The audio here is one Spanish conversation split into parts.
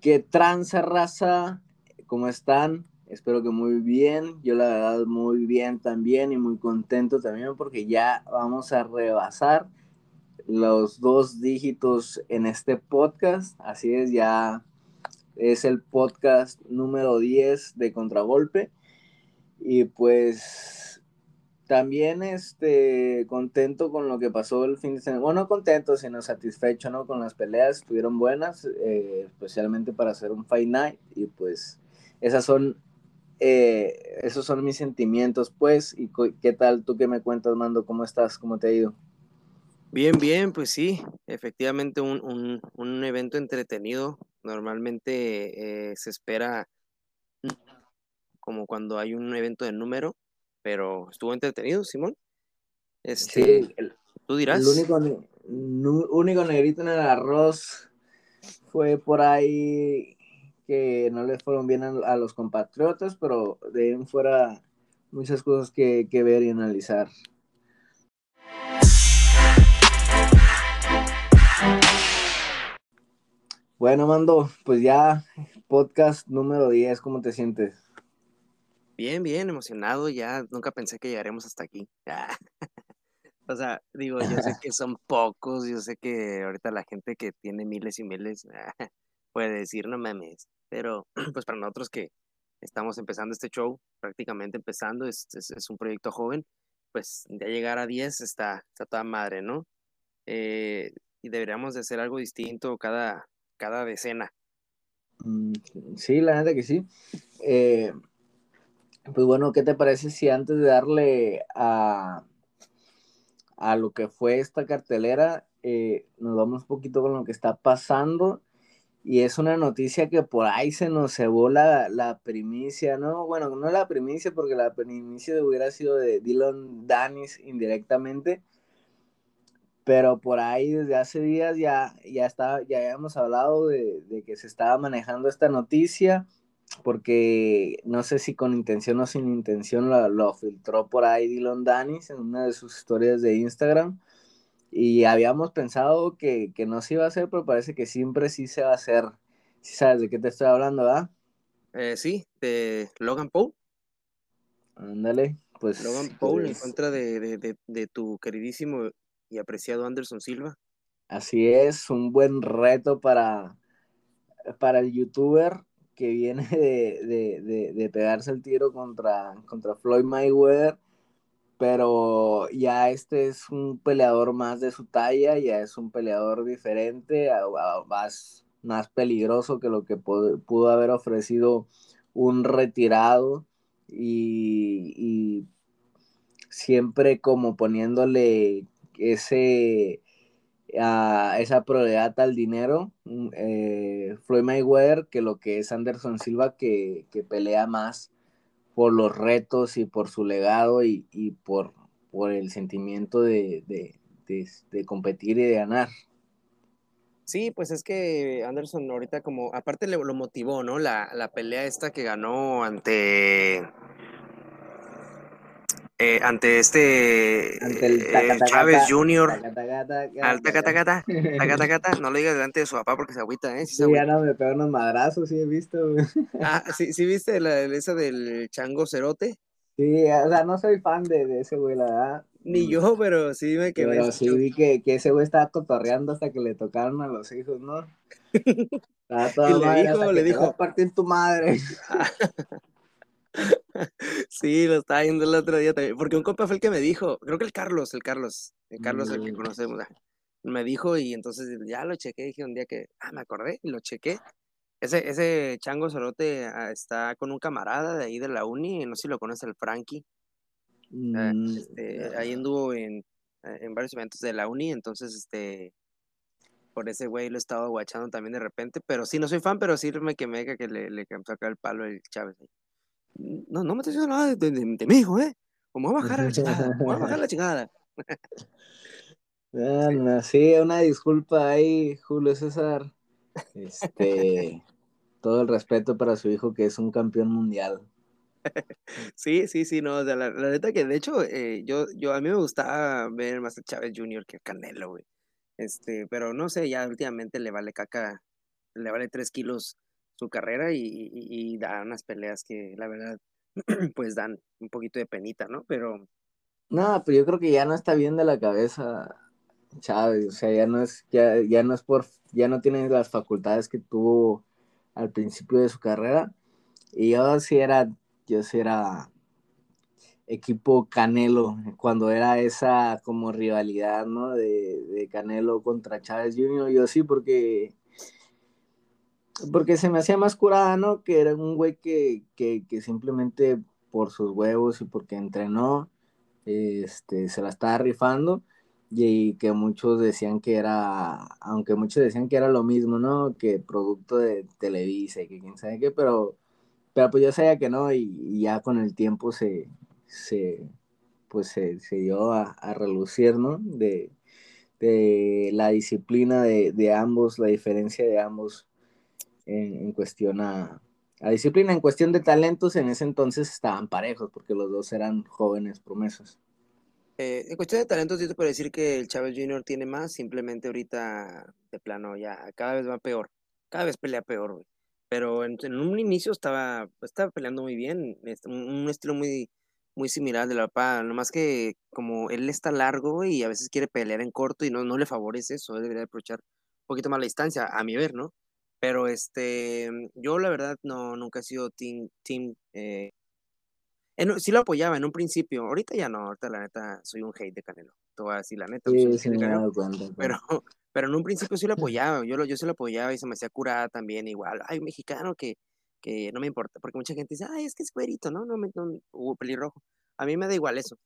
¿Qué tranza raza? ¿Cómo están? Espero que muy bien. Yo la verdad muy bien también y muy contento también porque ya vamos a rebasar los dos dígitos en este podcast. Así es, ya es el podcast número 10 de Contragolpe. Y pues también este, contento con lo que pasó el fin de semana. Bueno, no contento, sino satisfecho, ¿no? Con las peleas, estuvieron buenas, eh, especialmente para hacer un Fight Night. Y pues esas son, eh, esos son mis sentimientos, pues. ¿Y qué tal tú que me cuentas, Mando? ¿Cómo estás? ¿Cómo te ha ido? Bien, bien, pues sí, efectivamente un, un, un evento entretenido. Normalmente eh, se espera como cuando hay un evento de número, pero estuvo entretenido, Simón. Este, sí, tú dirás. El único, único negrito en el arroz fue por ahí que no les fueron bien a, los compatriotas, pero de ahí fuera muchas cosas que, que ver y analizar. Bueno, Mando, pues ya podcast número 10, ¿cómo te sientes? Bien, bien, emocionado, ya nunca pensé que llegaremos hasta aquí. o sea, digo, yo sé que son pocos, yo sé que ahorita la gente que tiene miles y miles puede decir, no mames, pero pues para nosotros que estamos empezando este show, prácticamente empezando, es, es, un proyecto joven, pues ya llegar a 10 está, está toda madre, ¿no? Eh, y deberíamos de hacer algo distinto cada, cada decena. Mm, sí, la neta que sí. Eh, pues bueno, ¿qué te parece si antes de darle a, a lo que fue esta cartelera, eh, nos vamos un poquito con lo que está pasando? Y es una noticia que por ahí se nos cebó la, la primicia, ¿no? Bueno, no la primicia, porque la primicia hubiera sido de Dylan Danis indirectamente, pero por ahí desde hace días ya, ya, estaba, ya habíamos hablado de, de que se estaba manejando esta noticia porque no sé si con intención o sin intención lo, filtró por ahí Dylan Danis en una de sus historias de Instagram. Y habíamos pensado que, no se iba a hacer, pero parece que siempre sí se va a hacer. ¿Sí sabes de qué te estoy hablando, verdad? Eh, sí, de Logan Paul. Ándale, pues. Logan Paul en pues contra de, tu queridísimo y apreciado Anderson Silva. Así es, un buen reto para, para el youtuber que viene de, pegarse el tiro contra, contra Floyd Mayweather, pero ya este es un peleador más de su talla, ya es un peleador diferente, más, más peligroso que lo que pudo, haber ofrecido un retirado y, y siempre como poniéndole ese a esa probabilidad al dinero, mm, eh, Floyd Mayweather, que lo que es Anderson Silva, que, pelea más por los retos y por su legado y, por, por el sentimiento de, competir y de ganar. Sí, pues es que Anderson ahorita como, aparte le, lo motivó, ¿no? La, la pelea esta que ganó ante eh, ante este ante Chávez Jr. Al tacatacata, no lo digas delante de su papá porque se agüita, ¿eh? Sí, ya no me pegó unos madrazos, sí he visto. Ah, ¿sí, sí viste la, esa del chango cerote? Sí, o sea, no soy fan de, ese güey, la verdad. Ni yo, pero sí me quedé. Pero sí vi que, que, ese güey estaba cotorreando hasta que le tocaron a los hijos, ¿no? y le dijo, le dijo. partir tu madre. Sí, lo estaba viendo el otro día también, porque un compa fue el que me dijo, creo que el Carlos, el Carlos, el Carlos el que mm. conocemos, ah, me dijo y entonces ya lo chequé, dije un día que, ah, me acordé y lo chequé. Ese, ese chango sorote ah, está con un camarada de ahí de la uni, no sé si lo conoce, el Frankie. Ah, mm, este, ahí anduvo en, en varios eventos de la uni, entonces, este, por ese güey lo he estado guachando también de repente, pero sí, no soy fan, pero sí me quemé que le, le sacar el palo el Chávez. No, no me estoy diciendo nada de, de, mi hijo, ¿eh? Como va a bajar la chingada, como va a bajar la chingada. sí, una disculpa ahí, Julio César. Este, todo el respeto para su hijo que es un campeón mundial. Sí, sí, sí, no, la, la neta que de hecho eh, yo, yo a mí me gustaba ver más a Chávez Jr. que a Canelo, güey. Este, pero no sé, ya últimamente le vale caca, le vale tres kilos su carrera y, y, da unas peleas que la verdad pues dan un poquito de penita, ¿no? Pero... No, pero yo creo que ya no está bien de la cabeza Chávez, o sea, ya no es, ya, ya no es por, ya no tiene las facultades que tuvo al principio de su carrera. Y yo sí era, yo sí era equipo Canelo, cuando era esa como rivalidad, ¿no? De, de Canelo contra Chávez Jr., yo sí, porque porque se me hacía más curada, ¿no? Que era un güey que, que, que, simplemente por sus huevos y porque entrenó, este, se la estaba rifando y que muchos decían que era, aunque muchos decían que era lo mismo, ¿no? Que producto de Televisa y que quién sabe qué, pero, pero pues yo sabía que no y, ya con el tiempo se, se pues se, se dio a, a, relucir, ¿no? De, de la disciplina de, de, ambos, la diferencia de ambos en, cuestión a, a disciplina, en cuestión de talentos, en ese entonces estaban parejos porque los dos eran jóvenes promesas. Eh, en cuestión de talentos, yo te puedo decir que el Chávez Jr. tiene más, simplemente ahorita de plano ya cada vez va peor, cada vez pelea peor. Pero en, un inicio estaba, estaba peleando muy bien, este, un, estilo muy, muy similar de la papá, nomás que como él está largo y a veces quiere pelear en corto y no, no le favorece eso, debería aprovechar un poquito más la distancia, a mi ver, ¿no? Pero este, yo la verdad no, nunca he sido team, team eh, sí lo apoyaba en un principio, ahorita ya no, ahorita la neta soy un hate de Canelo, te voy a decir la neta. Sí, sí, me Canelo, cuenta, pero, pero en un principio sí lo apoyaba, yo, lo, yo sí lo apoyaba y se me hacía curada también igual, hay un mexicano que, que no me importa, porque mucha gente dice, ay, es que es güerito, ¿no? No, no, no hubo pelirrojo. A mí me da igual eso.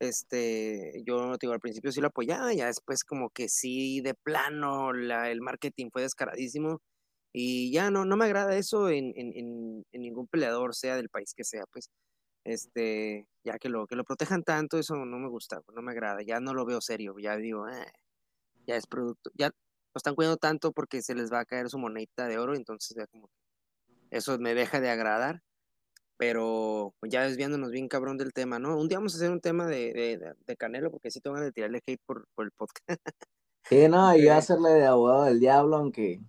Este, yo digo, al principio sí lo apoyaba, ya después como que sí, de plano, la, el marketing fue descaradísimo y ya no, no me agrada eso en, en, en, en ningún peleador, sea del país que sea, pues este, ya que lo, que lo protejan tanto, eso no me gusta, no me agrada, ya no lo veo serio, ya digo, eh, ya es producto, ya lo están cuidando tanto porque se les va a caer su monedita de oro, entonces ya como eso me deja de agradar, pero ya desviándonos bien cabrón del tema, ¿no? Un día vamos a hacer un tema de, de, Canelo, porque sí tengo que tirarle hate por, por el podcast. Sí, no, y hacerle de abogado del diablo, aunque...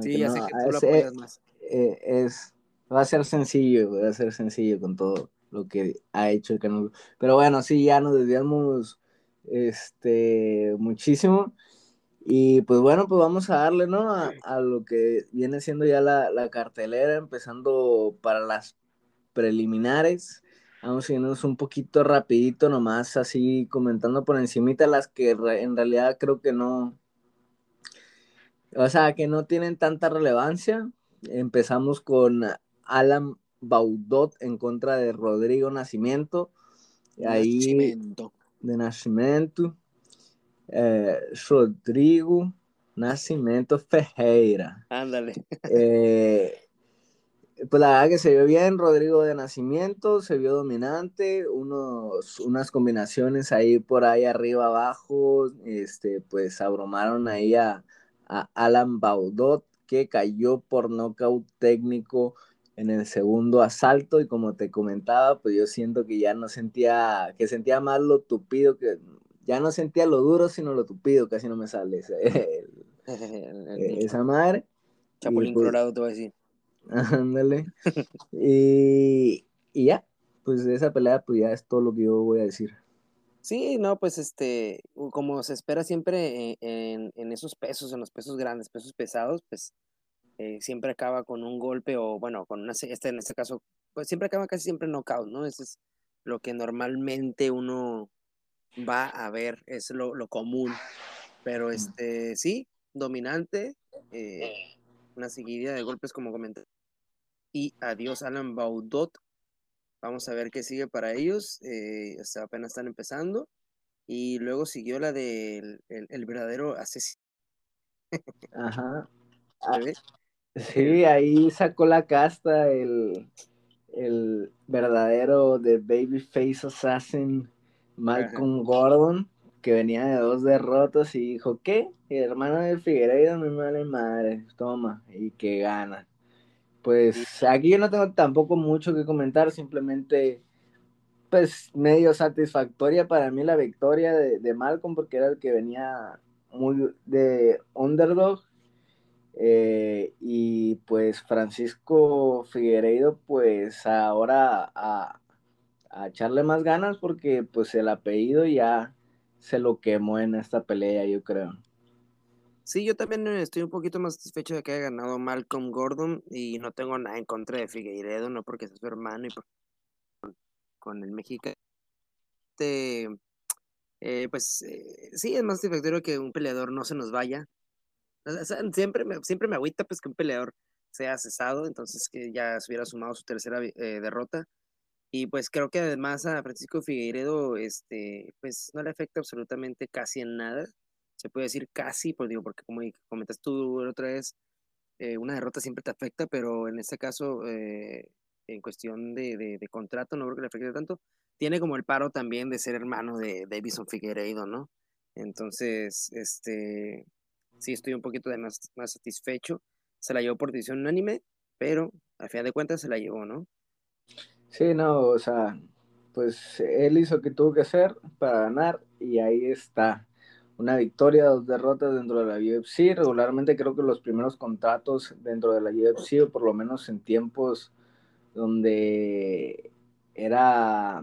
sí, ya sé que tú lo apoyas más. Eh, es, va a ser sencillo, va a ser sencillo con todo lo que ha hecho el canal. Pero bueno, sí, ya nos desviamos este, muchísimo. Y pues bueno, pues vamos a darle, ¿no? A, lo que viene siendo ya la, la, cartelera, empezando para las preliminares. Vamos a irnos un poquito rapidito nomás, así comentando por encimita las que en realidad creo que no, o sea, que no tienen tanta relevancia. Empezamos con Alan Baudot en contra de Rodrigo Nacimiento. Ahí, de Nascimento. Eh, Rodrigo Nascimento Ferreira. Ándale. Eh, pues la verdad que se vio bien, Rodrigo de Nacimiento, se vio dominante, unos, unas combinaciones ahí por ahí arriba abajo, este, pues abrumaron ahí a, a Alan Baudot, que cayó por nocaut técnico en el segundo asalto y como te comentaba, pues yo siento que ya no sentía, que sentía más lo tupido, que ya no sentía lo duro, sino lo tupido, casi no me sale esa madre. Chapulín pues, colorado te voy a decir. Ándale. y, y ya, pues de esa pelea, pues ya es todo lo que yo voy a decir. Sí, no, pues este, como se espera siempre en, en, esos pesos, en los pesos grandes, pesos pesados, pues eh, siempre acaba con un golpe o, bueno, con una, este, en este caso, pues siempre acaba casi siempre en knockout, ¿no? Eso es lo que normalmente uno va a ver, es lo, lo común. Pero este, sí, dominante, eh, una seguidilla de golpes como comenté. Y adiós Alan Baudot. Vamos a ver qué sigue para ellos. Eh, apenas están empezando. Y luego siguió la del el, verdadero asesino. Ajá. Sí, ahí sacó la casta el, el verdadero de Babyface Assassin Malcolm Gordon, que venía de dos derrotas y dijo, ¿qué? El hermano de Figueiredo me vale madre, toma, y que gana. Pues aquí yo no tengo tampoco mucho que comentar, simplemente pues medio satisfactoria para mí la victoria de, de Malcolm porque era el que venía muy de underdog eh, y pues Francisco Figueiredo, pues ahora a, a, echarle más ganas porque pues el apellido ya se lo quemó en esta pelea, yo creo. Sí, yo también estoy un poquito más satisfecho de que haya ganado Malcolm Gordon y no tengo nada en contra de Figueiredo, no porque sea su hermano y con, el mexicano. Este, eh, pues eh, sí, es más satisfactorio que un peleador no se nos vaya. siempre, me, siempre me agüita pues que un peleador sea cesado, entonces que ya se hubiera sumado su tercera eh, derrota. Y pues creo que además a Francisco Figueiredo, este, pues no le afecta absolutamente casi en nada. Se puede decir casi, pues digo, porque como comentas tú otra vez, una derrota siempre te afecta, pero en este caso, en cuestión de, de, contrato, no creo que le afecte tanto tiene como el paro también de ser hermano de Davison Figueiredo, ¿no? Entonces, este, sí estoy un poquito de más, más satisfecho. Se la llevó por decisión unánime, pero al final de cuentas se la llevó, ¿no? Sí, no, o sea, pues él hizo lo que tuvo que hacer para ganar y ahí está. Una victoria, dos derrotas dentro de la UFC. Regularmente creo que los primeros contratos dentro de la UFC, o por lo menos en tiempos donde era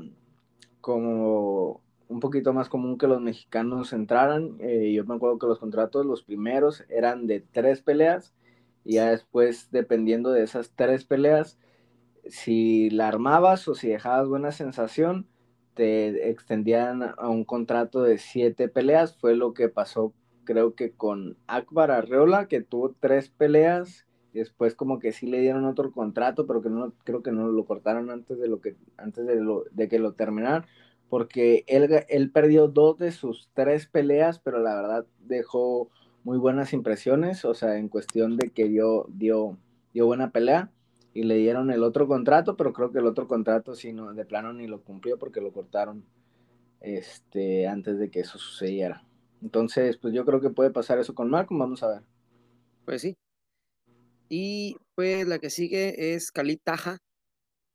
como un poquito más común que los mexicanos entraran. Eh, yo me acuerdo que los contratos, los primeros, eran de tres peleas y ya después, dependiendo de esas tres peleas, si la armabas o si dejabas buena sensación, te extendían a un contrato de siete peleas. Fue lo que pasó, creo que con Akbar Arreola, que tuvo tres peleas. Después como que sí le dieron otro contrato, pero que no creo que no lo cortaron antes de lo que antes de, lo, de que lo terminaran porque él, él perdió dos de sus tres peleas, pero la verdad dejó muy buenas impresiones, o sea, en cuestión de que dio, dio, dio buena pelea y le dieron el otro contrato, pero creo que el otro contrato sí no, de plano ni lo cumplió porque lo cortaron este, antes de que eso sucediera. Entonces, pues yo creo que puede pasar eso con Malcolm, vamos a ver. Pues sí. Y pues la que sigue es Khalid Taja,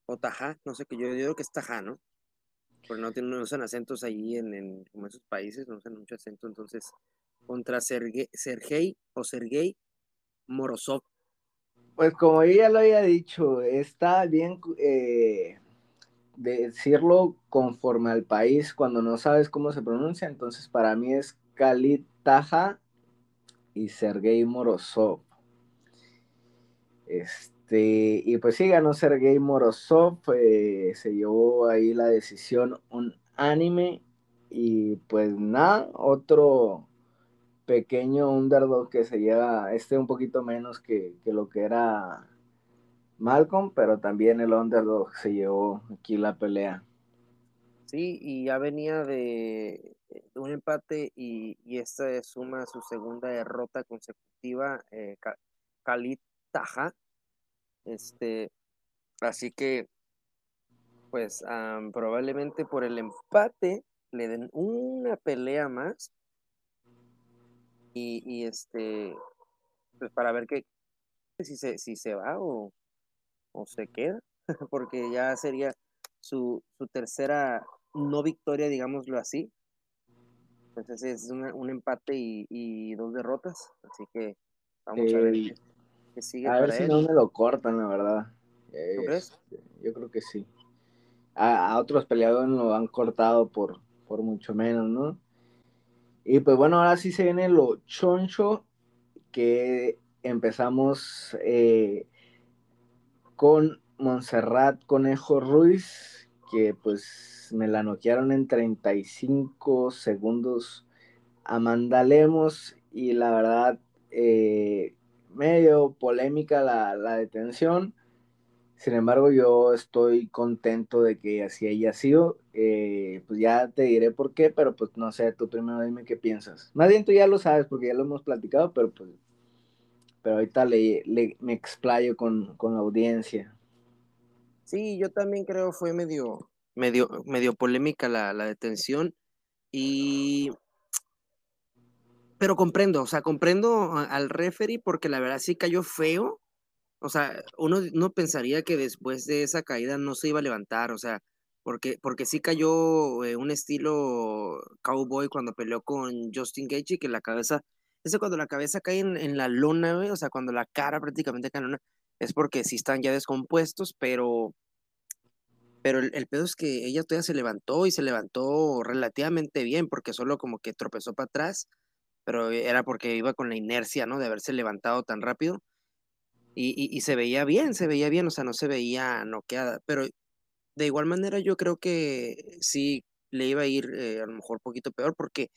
o Taja, no sé qué, yo, yo digo que es Taja, ¿no? porque no, tienen, no usan acentos ahí en, en como esos países, no usan mucho acento, entonces contra Sergei, Sergei o Sergei Morozov. Pues como ya lo había dicho, está bien eh, decirlo conforme al país cuando no sabes cómo se pronuncia, entonces para mí es Khalid Taja y Sergei Morozov. Este, y pues sí, ganó Sergei Morozov, eh, se llevó ahí la decisión un anime y pues nada, otro pequeño underdog que se lleva, este un poquito menos que, lo que era Malcolm, pero también el underdog se llevó aquí la pelea. Sí, y ya venía de un empate y, esta suma su segunda derrota consecutiva, eh, Khalid Taja, este, así que, pues probablemente por el empate le den una pelea más. Y, este, pues para ver qué, si se, si se va o, o se queda, porque ya sería su, su tercera no victoria, digámoslo así. Entonces es un empate y, dos derrotas, así que vamos a ver a ver si no me lo cortan, la verdad. Este, yo creo que sí. A, otros peleadores lo han cortado por, por mucho menos, ¿no? Y pues bueno, ahora sí se viene lo choncho, que empezamos eh, con Montserrat Conejo Ruiz, que pues me la noquearon en 35 segundos a Mandalemos y la verdad eh, medio polémica la, detención. Sin embargo, yo estoy contento de que así haya sido. Eh, pues ya te diré por qué, pero pues no sé, tú primero dime qué piensas. Más bien tú ya lo sabes porque ya lo hemos platicado, pero pues pero ahorita le, me explayo con, la audiencia. Sí, yo también creo fue medio, medio, medio polémica la, la detención y pero comprendo, o sea, comprendo al referee porque la verdad sí cayó feo. O sea, uno no pensaría que después de esa caída no se iba a levantar, o sea, porque, porque sí cayó eh, un estilo cowboy cuando peleó con Justin Gaethje, que la cabeza, ese cuando la cabeza cae en, la lona, o sea, cuando la cara prácticamente cae en la lona, es porque sí están ya descompuestos, pero, pero el, el pedo es que ella todavía se levantó y se levantó relativamente bien, porque solo como que tropezó para atrás, pero era porque iba con la inercia, ¿no? De haberse levantado tan rápido. Y, y, y, se veía bien, se veía bien, o sea, no se veía noqueada, pero de igual manera yo creo que sí le iba a ir eh, a lo mejor un poquito peor porque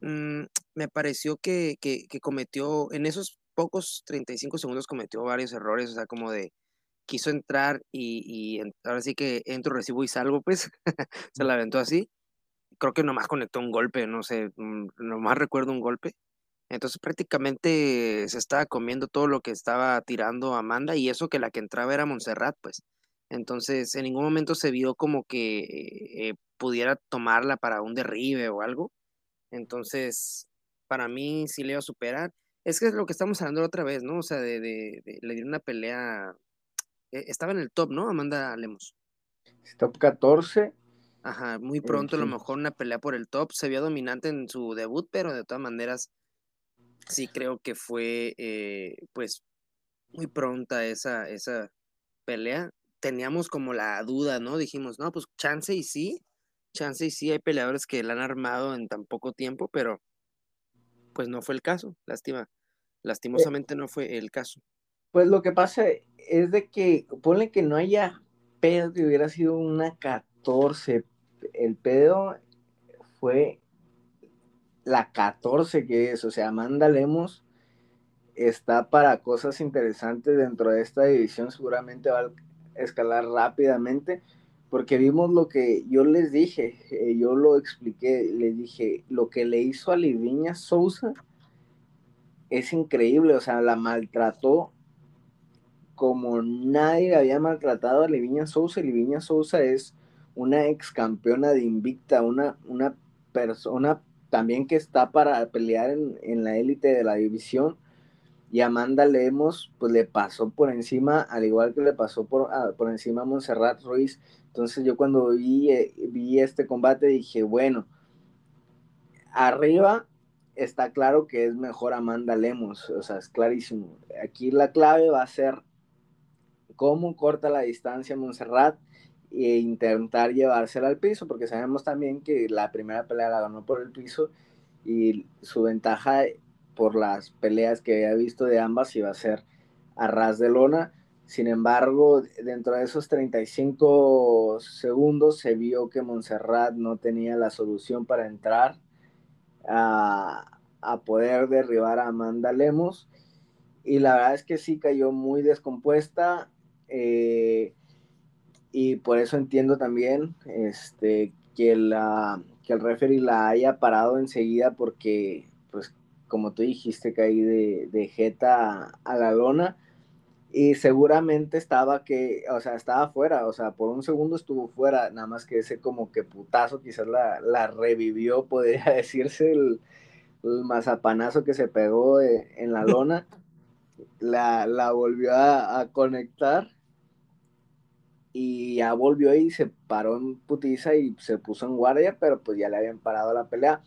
mmm, me pareció que, que, que, cometió, en esos pocos 35 segundos cometió varios errores, o sea, como de quiso entrar y, y ahora sí que entro, recibo y salgo, pues se la aventó así. Creo que nomás conectó un golpe, no sé, mm, nomás recuerdo un golpe. Entonces prácticamente se estaba comiendo todo lo que estaba tirando Amanda y eso que la que entraba era Montserrat, pues. Entonces en ningún momento se vio como que eh, pudiera tomarla para un derribe o algo. Entonces, para mí sí le iba a superar. Es que es lo que estamos hablando otra vez, ¿no? O sea, de, de, de le dieron una pelea. eh, estaba en el top, ¿no? Amanda Lemos. Top 14. Ajá, muy pronto a lo mejor una pelea por el top. Se vio dominante en su debut, pero de todas maneras sí creo que fue eh, pues muy pronta esa, esa pelea. Teníamos como la duda, ¿no? Dijimos, no, pues chance y sí, chance y sí hay peleadores que la han armado en tan poco tiempo, pero pues no fue el caso, lástima. Lastimosamente no fue el caso. Pues lo que pasa es de que, ponle que no haya pedo que hubiera sido una 14. El pedo fue la 14 que es, o sea, Amanda Lemos está para cosas interesantes dentro de esta división, seguramente va a escalar rápidamente, porque vimos lo que yo les dije, eh, yo lo expliqué, les dije, lo que le hizo a Liviña Sousa es increíble, o sea, la maltrató como nadie había maltratado a Liviña Sousa, Liviña Sousa es una ex campeona de Invicta, una, una persona también que está para pelear en, en la élite de la división, y Amanda Lemos, pues le pasó por encima, al igual que le pasó por, por encima a Montserrat Ruiz. Entonces yo cuando vi, eh, vi este combate dije, bueno, arriba está claro que es mejor Amanda Lemos, o sea, es clarísimo. Aquí la clave va a ser cómo corta la distancia Montserrat e intentar llevársela al piso, porque sabemos también que la primera pelea la ganó por el piso y su ventaja por las peleas que había visto de ambas iba a ser a ras de lona. Sin embargo, dentro de esos 35 segundos se vio que Montserrat no tenía la solución para entrar a, a poder derribar a Amanda Lemos. Y la verdad es que sí cayó muy descompuesta. Eh, y por eso entiendo también este, que, la, que el referee la haya parado enseguida porque pues como tú dijiste, caí de, de jeta a, la lona. Y seguramente estaba que, o sea, estaba fuera, o sea, por un segundo estuvo fuera, nada más que ese como que putazo quizás la, la revivió, podría decirse, el, el, mazapanazo que se pegó de, en la lona, la, la volvió a, conectar y ya volvió y se paró en putiza y se puso en guardia, pero pues ya le habían parado la pelea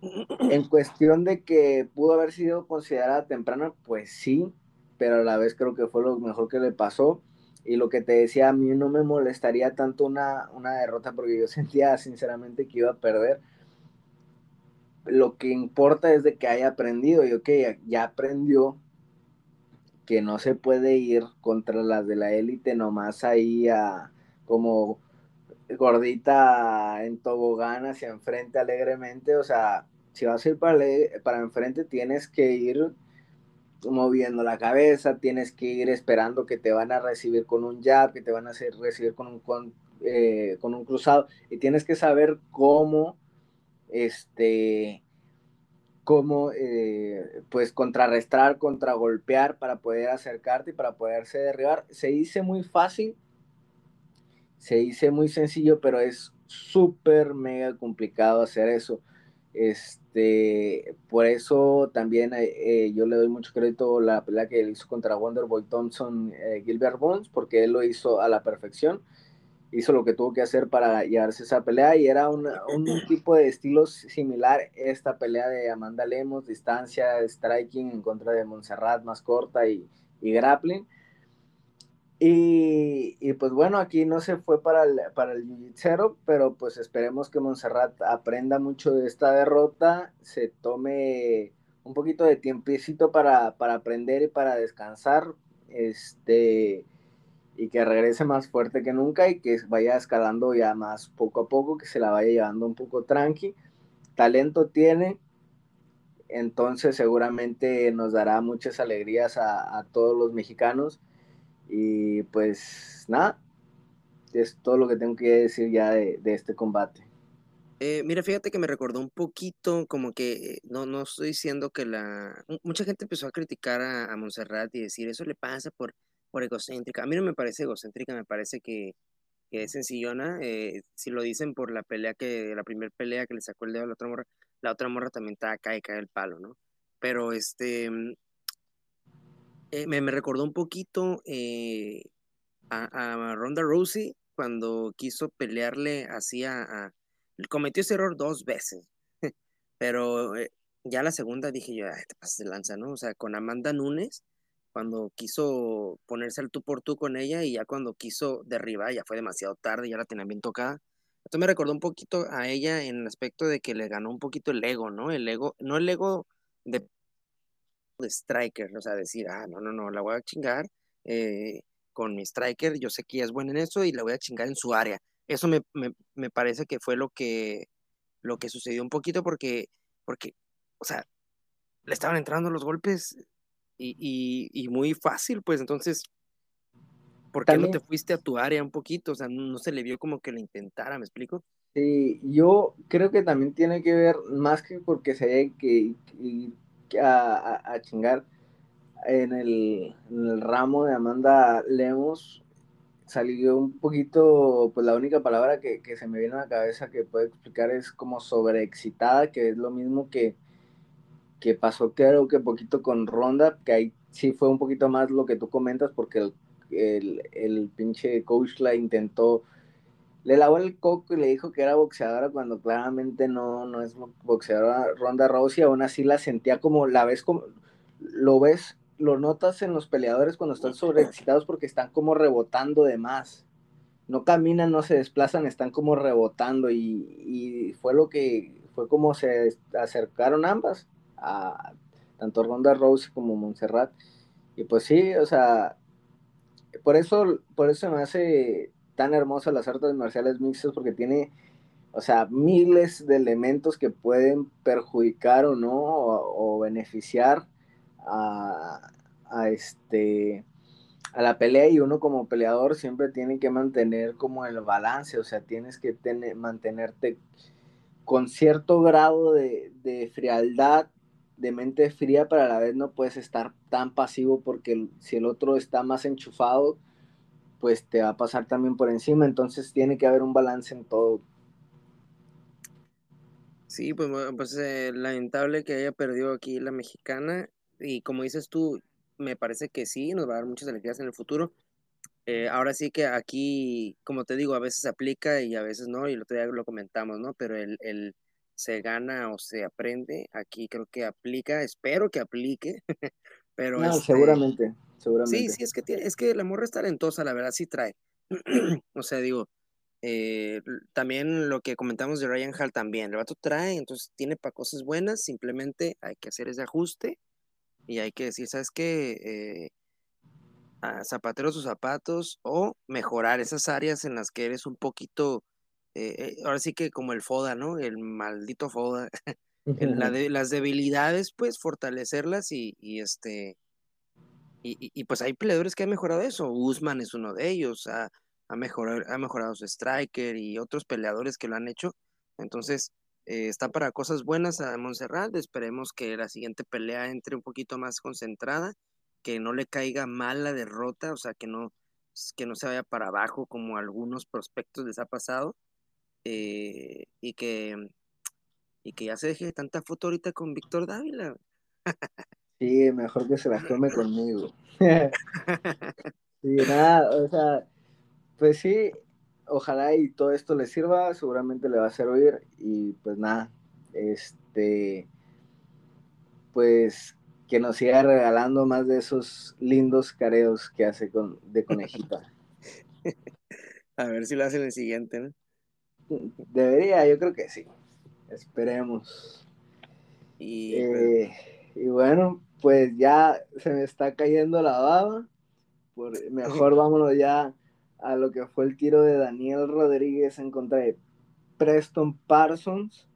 en cuestión de que pudo haber sido considerada temprana, pues sí, pero a la vez creo que fue lo mejor que le pasó. Y lo que te decía, a mí no me molestaría tanto una, una derrota porque yo sentía sinceramente que iba a perder. Lo que importa es de que haya aprendido y ok, ya aprendió que no se puede ir contra las de la élite nomás ahí a como gordita en tobogán hacia enfrente alegremente, o sea, si vas a ir para, para enfrente, tienes que ir moviendo la cabeza, tienes que ir esperando que te van a recibir con un jab, que te van a hacer recibir con un, con, eh, con un cruzado, y tienes que saber cómo, este, cómo, eh, pues, contrarrestar, contragolpear para poder acercarte y para poderse derribar. Se dice muy fácil, se dice muy sencillo, pero es súper mega complicado hacer eso. Este, por eso también eh, yo le doy mucho crédito a la pelea que él hizo contra Wonderboy Thompson eh, Gilbert Bones, porque él lo hizo a la perfección, hizo lo que tuvo que hacer para llevarse esa pelea y era una, un tipo de estilo similar esta pelea de Amanda Lemos, distancia, striking en contra de Montserrat más corta y, y grappling. Y, y, pues bueno, aquí no se fue para el, para el Jiu-Jitsu, pero pues esperemos que Montserrat aprenda mucho de esta derrota, se tome un poquito de tiempecito para, para aprender y para descansar, este, y que regrese más fuerte que nunca y que vaya escalando ya más poco a poco, que se la vaya llevando un poco tranqui. Talento tiene, entonces seguramente nos dará muchas alegrías a, a todos los mexicanos y pues nada, es todo lo que tengo que decir ya de, de este combate. Eh, mira, fíjate que me recordó un poquito, como que no, no estoy diciendo que la. Mucha gente empezó a criticar a, a Montserrat y decir eso le pasa por, por egocéntrica. A mí no me parece egocéntrica, me parece que, es sencillona. Eh, si lo dicen por la pelea que, la primera pelea que le sacó el dedo a la otra morra, la otra morra también está acá y cae el palo, ¿no? Pero este. Eh, me, me, recordó un poquito eh, a, a, Ronda Rousey cuando quiso pelearle así a, cometió ese error dos veces, pero ya la segunda dije yo, Ay, te pasas de lanza, ¿no? O sea, con Amanda Nunes, cuando quiso ponerse al tú por tú con ella y ya cuando quiso derribar, ya fue demasiado tarde, ya la tenía bien tocada. Esto me recordó un poquito a ella en el aspecto de que le ganó un poquito el ego, ¿no? El ego, no el ego de de striker, o sea, decir, ah, no, no, no, la voy a chingar eh, con mi striker, yo sé que ella es buena en eso y la voy a chingar en su área. Eso me, me, me, parece que fue lo que, lo que sucedió un poquito porque, porque, o sea, le estaban entrando los golpes y, y, y muy fácil, pues entonces, ¿por qué También, no te fuiste a tu área un poquito? O sea, no, no se le vio como que lo intentara, ¿me explico? Sí, yo creo que también tiene que ver, más que porque se haya que, que a, a, a chingar en el, en el, ramo de Amanda Lemos salió un poquito, pues la única palabra que, que, se me viene a la cabeza que puedo explicar es como sobreexcitada, que es lo mismo que, que pasó creo que poquito con Ronda, que ahí sí fue un poquito más lo que tú comentas, porque el, el, pinche coach la intentó le lavó el coco y le dijo que era boxeadora cuando claramente no, no es boxeadora Ronda Rousey, aún así la sentía como, la ves como, lo ves, lo notas en los peleadores cuando están sobreexcitados porque están como rebotando de más. No caminan, no se desplazan, están como rebotando y, y fue lo que, fue como se acercaron ambas, tanto Ronda Rousey como Montserrat. Y pues sí, o sea, por eso, por eso me hace tan hermosa las artes marciales mixtas porque tiene, o sea, miles de elementos que pueden perjudicar o no, o, beneficiar a, a, este a la pelea y uno como peleador siempre tiene que mantener como el balance, o sea, tienes que tener, mantenerte con cierto grado de frialdad, de mente fría, pero a la vez no puedes estar tan pasivo porque si el otro está más enchufado, pues te va a pasar también por encima, entonces tiene que haber un balance en todo. Sí, pues, pues eh, lamentable que haya perdido aquí la mexicana y como dices tú, me parece que sí, nos va a dar muchas alegrías en el futuro. Eh, ahora sí que aquí, como te digo, a veces aplica y a veces no, y el otro día lo comentamos, ¿no? Pero el, el se gana o se aprende, aquí creo que aplica, espero que aplique, pero no, este, seguramente. Seguramente. Sí, sí, es que, tiene, es que la morra es talentosa, la verdad, sí trae. o sea, digo, eh, también lo que comentamos de Ryan Hall también, el vato trae, entonces tiene para cosas buenas, simplemente hay que hacer ese ajuste y hay que decir, ¿sabes qué? Eh, a zapatero sus zapatos o mejorar esas áreas en las que eres un poquito, eh, ahora sí que como el FODA, ¿no? El maldito FODA. la de, las debilidades, pues fortalecerlas y, y este y, y, pues hay peleadores que han mejorado eso. Usman es uno de ellos. Ha, ha, mejorado, ha mejorado su striker y otros peleadores que lo han hecho. Entonces, eh, está para cosas buenas a Montserrat. Esperemos que la siguiente pelea entre un poquito más concentrada, que no le caiga mal la derrota, o sea, que no, que no se vaya para abajo como algunos prospectos les ha pasado. Eh, y que y que ya se deje tanta foto ahorita con Víctor Dávila. Sí, mejor que se las tome conmigo. sí, nada, o sea, pues sí, ojalá y todo esto le sirva, seguramente le va a servir y pues nada, este, pues que nos siga regalando más de esos lindos careos que hace con, de conejita. A ver si lo hace en el siguiente, ¿no? Debería, yo creo que sí. Esperemos. Y, Eh, y bueno, pues ya se me está cayendo la baba. Por, mejor vámonos ya a lo que fue el tiro de Daniel Rodríguez en contra de Preston Parsons.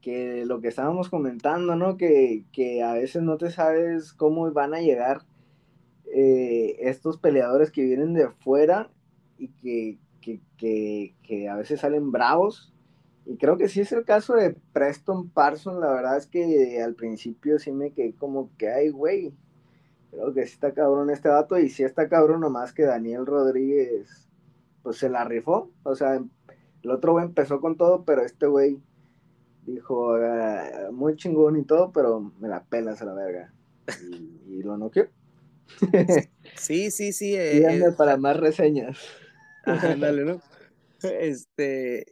Que lo que estábamos comentando, ¿no? Que, que a veces no te sabes cómo van a llegar eh, estos peleadores que vienen de fuera y que, que, que, que a veces salen bravos. Y creo que sí es el caso de Preston Parsons. La verdad es que al principio sí me quedé como que, ay, güey. Creo que sí está cabrón este dato. Y sí está cabrón nomás que Daniel Rodríguez, pues se la rifó. O sea, el otro güey empezó con todo, pero este güey dijo, ah, muy chingón y todo, pero me la pelas a la verga. Y, y lo noqueó. sí, sí, sí. eh, eh, para más reseñas. Ajá, ¿no? Este,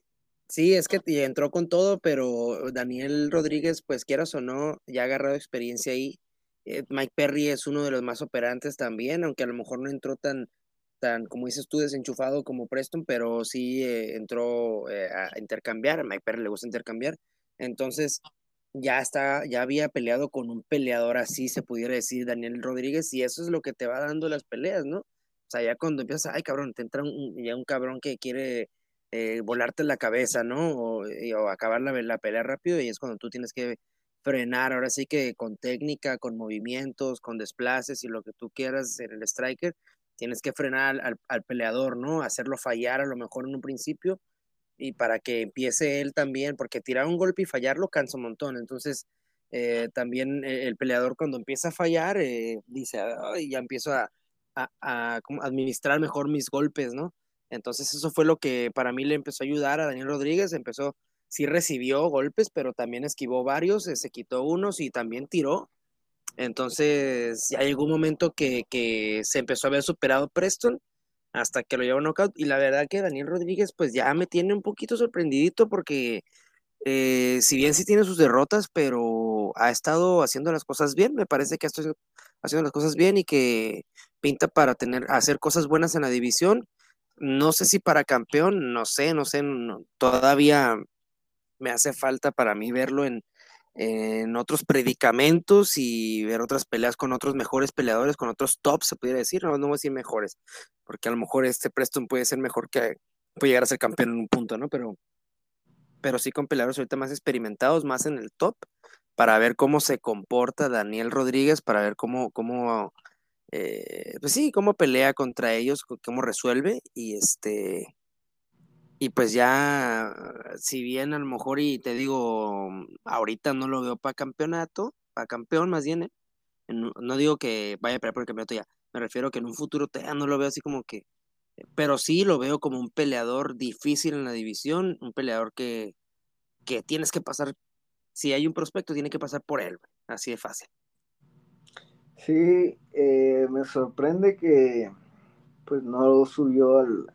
sí, es que entró con todo, pero Daniel Rodríguez, pues quieras o no, ya ha agarrado experiencia ahí. Eh, Mike Perry es uno de los más operantes también, aunque a lo mejor no entró tan, tan, como dices tú, desenchufado como Preston, pero sí eh, entró eh, a intercambiar. A Mike Perry le gusta intercambiar. Entonces, ya está, ya había peleado con un peleador así, se pudiera decir, Daniel Rodríguez, y eso es lo que te va dando las peleas, ¿no? O sea, ya cuando empiezas, ay cabrón, te entra ya un cabrón que quiere eh, volarte la cabeza, ¿no? O, o acabar la, la pelea rápido y es cuando tú tienes que frenar, ahora sí que con técnica, con movimientos, con desplaces y lo que tú quieras en el striker, tienes que frenar al, al, peleador, ¿no? Hacerlo fallar a lo mejor en un principio y para que empiece él también, porque tirar un golpe y fallarlo cansa un montón, entonces eh, también eh, el peleador cuando empieza a fallar dice, "Ay, ya empiezo a, a, administrar mejor mis golpes, ¿no? Entonces eso fue lo que para mí le empezó a ayudar a Daniel Rodríguez, empezó, sí recibió golpes, pero también esquivó varios, eh, se quitó unos y también tiró. Entonces ya llegó un momento que, se empezó a ver superado Preston hasta que lo llevó a knockout. Y la verdad que Daniel Rodríguez pues ya me tiene un poquito sorprendidito porque eh, si bien sí tiene sus derrotas, pero ha estado haciendo las cosas bien, me parece que estoy haciendo las cosas bien y que pinta para tener, hacer cosas buenas en la división. No sé si para campeón, no sé, no sé, no, todavía me hace falta para mí verlo en, en otros predicamentos y ver otras peleas con otros mejores peleadores, con otros tops, se pudiera decir, no, no voy a decir mejores, porque a lo mejor este Preston puede ser mejor que, puede llegar a ser campeón en un punto, ¿no? Pero, pero sí con peleadores ahorita más experimentados, más en el top, para ver cómo se comporta Daniel Rodríguez, para ver cómo, cómo eh, pues sí, cómo pelea contra ellos, cómo resuelve, y este, y pues ya, si bien a lo mejor, y te digo, ahorita no lo veo para campeonato, para campeón más bien, ¿eh? No digo que vaya a pelear por el campeonato ya, me refiero que en un futuro te- no lo veo así como que, pero sí lo veo como un peleador difícil en la división, un peleador que, que tienes que pasar, si hay un prospecto, tiene que pasar por él, así de fácil. Sí, eh, me sorprende que pues no subió al,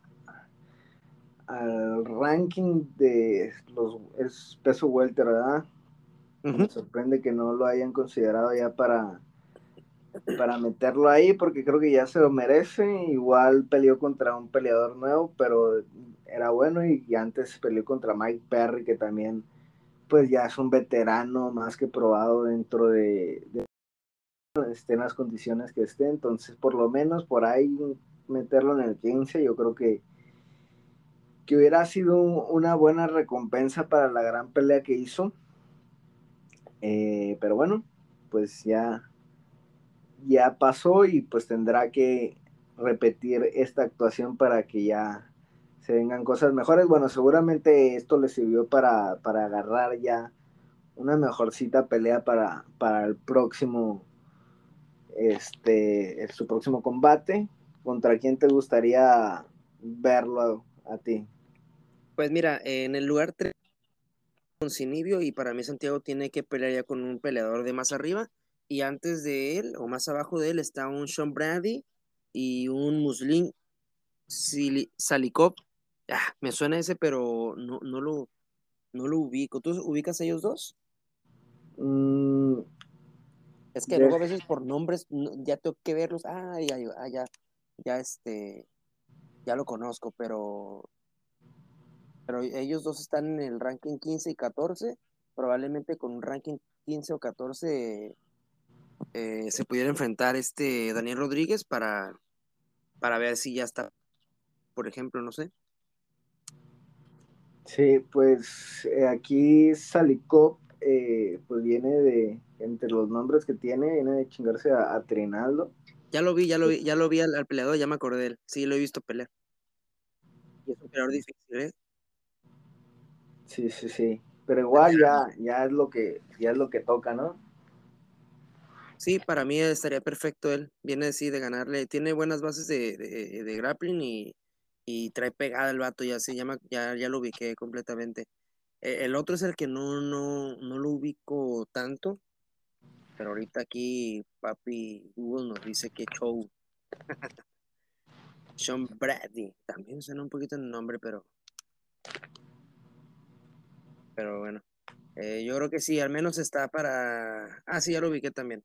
al ranking de los es peso welter, ¿verdad? Me sorprende que no lo hayan considerado ya para, para meterlo ahí, porque creo que ya se lo merece. Igual peleó contra un peleador nuevo, pero era bueno y, y antes peleó contra Mike Perry, que también pues ya es un veterano más que probado dentro de, de esté en las condiciones que esté. Entonces, por lo menos por ahí meterlo en el 15, yo creo que, que hubiera sido una buena recompensa para la gran pelea que hizo. Eh, pero bueno, pues ya, ya pasó y pues tendrá que repetir esta actuación para que ya se vengan cosas mejores. Bueno, seguramente esto le sirvió para, para agarrar ya una mejorcita pelea para, para el próximo, este, su próximo combate. ¿Contra quién te gustaría verlo a, a ti? Pues mira, en el lugar 3 con Cinibio y para mí Santiago tiene que pelear ya con un peleador de más arriba y antes de él o más abajo de él está un Sean Brady y un Muslin Salikov. Ah, me suena ese, pero no, no, lo, no lo ubico. ¿Tú ubicas a ellos dos? Mm, Es que luego a veces por nombres ya tengo que verlos. Ah, ya, ya, ya, este, ya lo conozco, pero, pero ellos dos están en el ranking 15 y 14. Probablemente con un ranking 15 o 14 eh, se pudiera enfrentar este Daniel Rodríguez para, para ver si ya está, por ejemplo, no sé. Sí, pues eh, aquí Salicop eh, pues viene de, entre los nombres que tiene, viene de chingarse a, Trinaldo. Ya lo vi, ya lo vi, ya lo vi al, peleador, ya me acordé de él. Sí, lo he visto pelear. Y es un peleador difícil, ¿eh? Sí, sí, sí. Pero igual ya, ya es lo que, ya es lo que toca, ¿no? Sí, para mí estaría perfecto él. Viene así de ganarle. Tiene buenas bases de, de, grappling y, y, trae pegada el vato. Ya se llama, ya, ya lo ubiqué completamente. E, el otro es el que no, no, no lo ubico tanto. Pero ahorita aquí papi Google nos dice que show. Sean Bradley. También suena un poquito el nombre, pero. Pero bueno. Eh, yo creo que sí, al menos está para. Ah, sí, ya lo ubiqué también.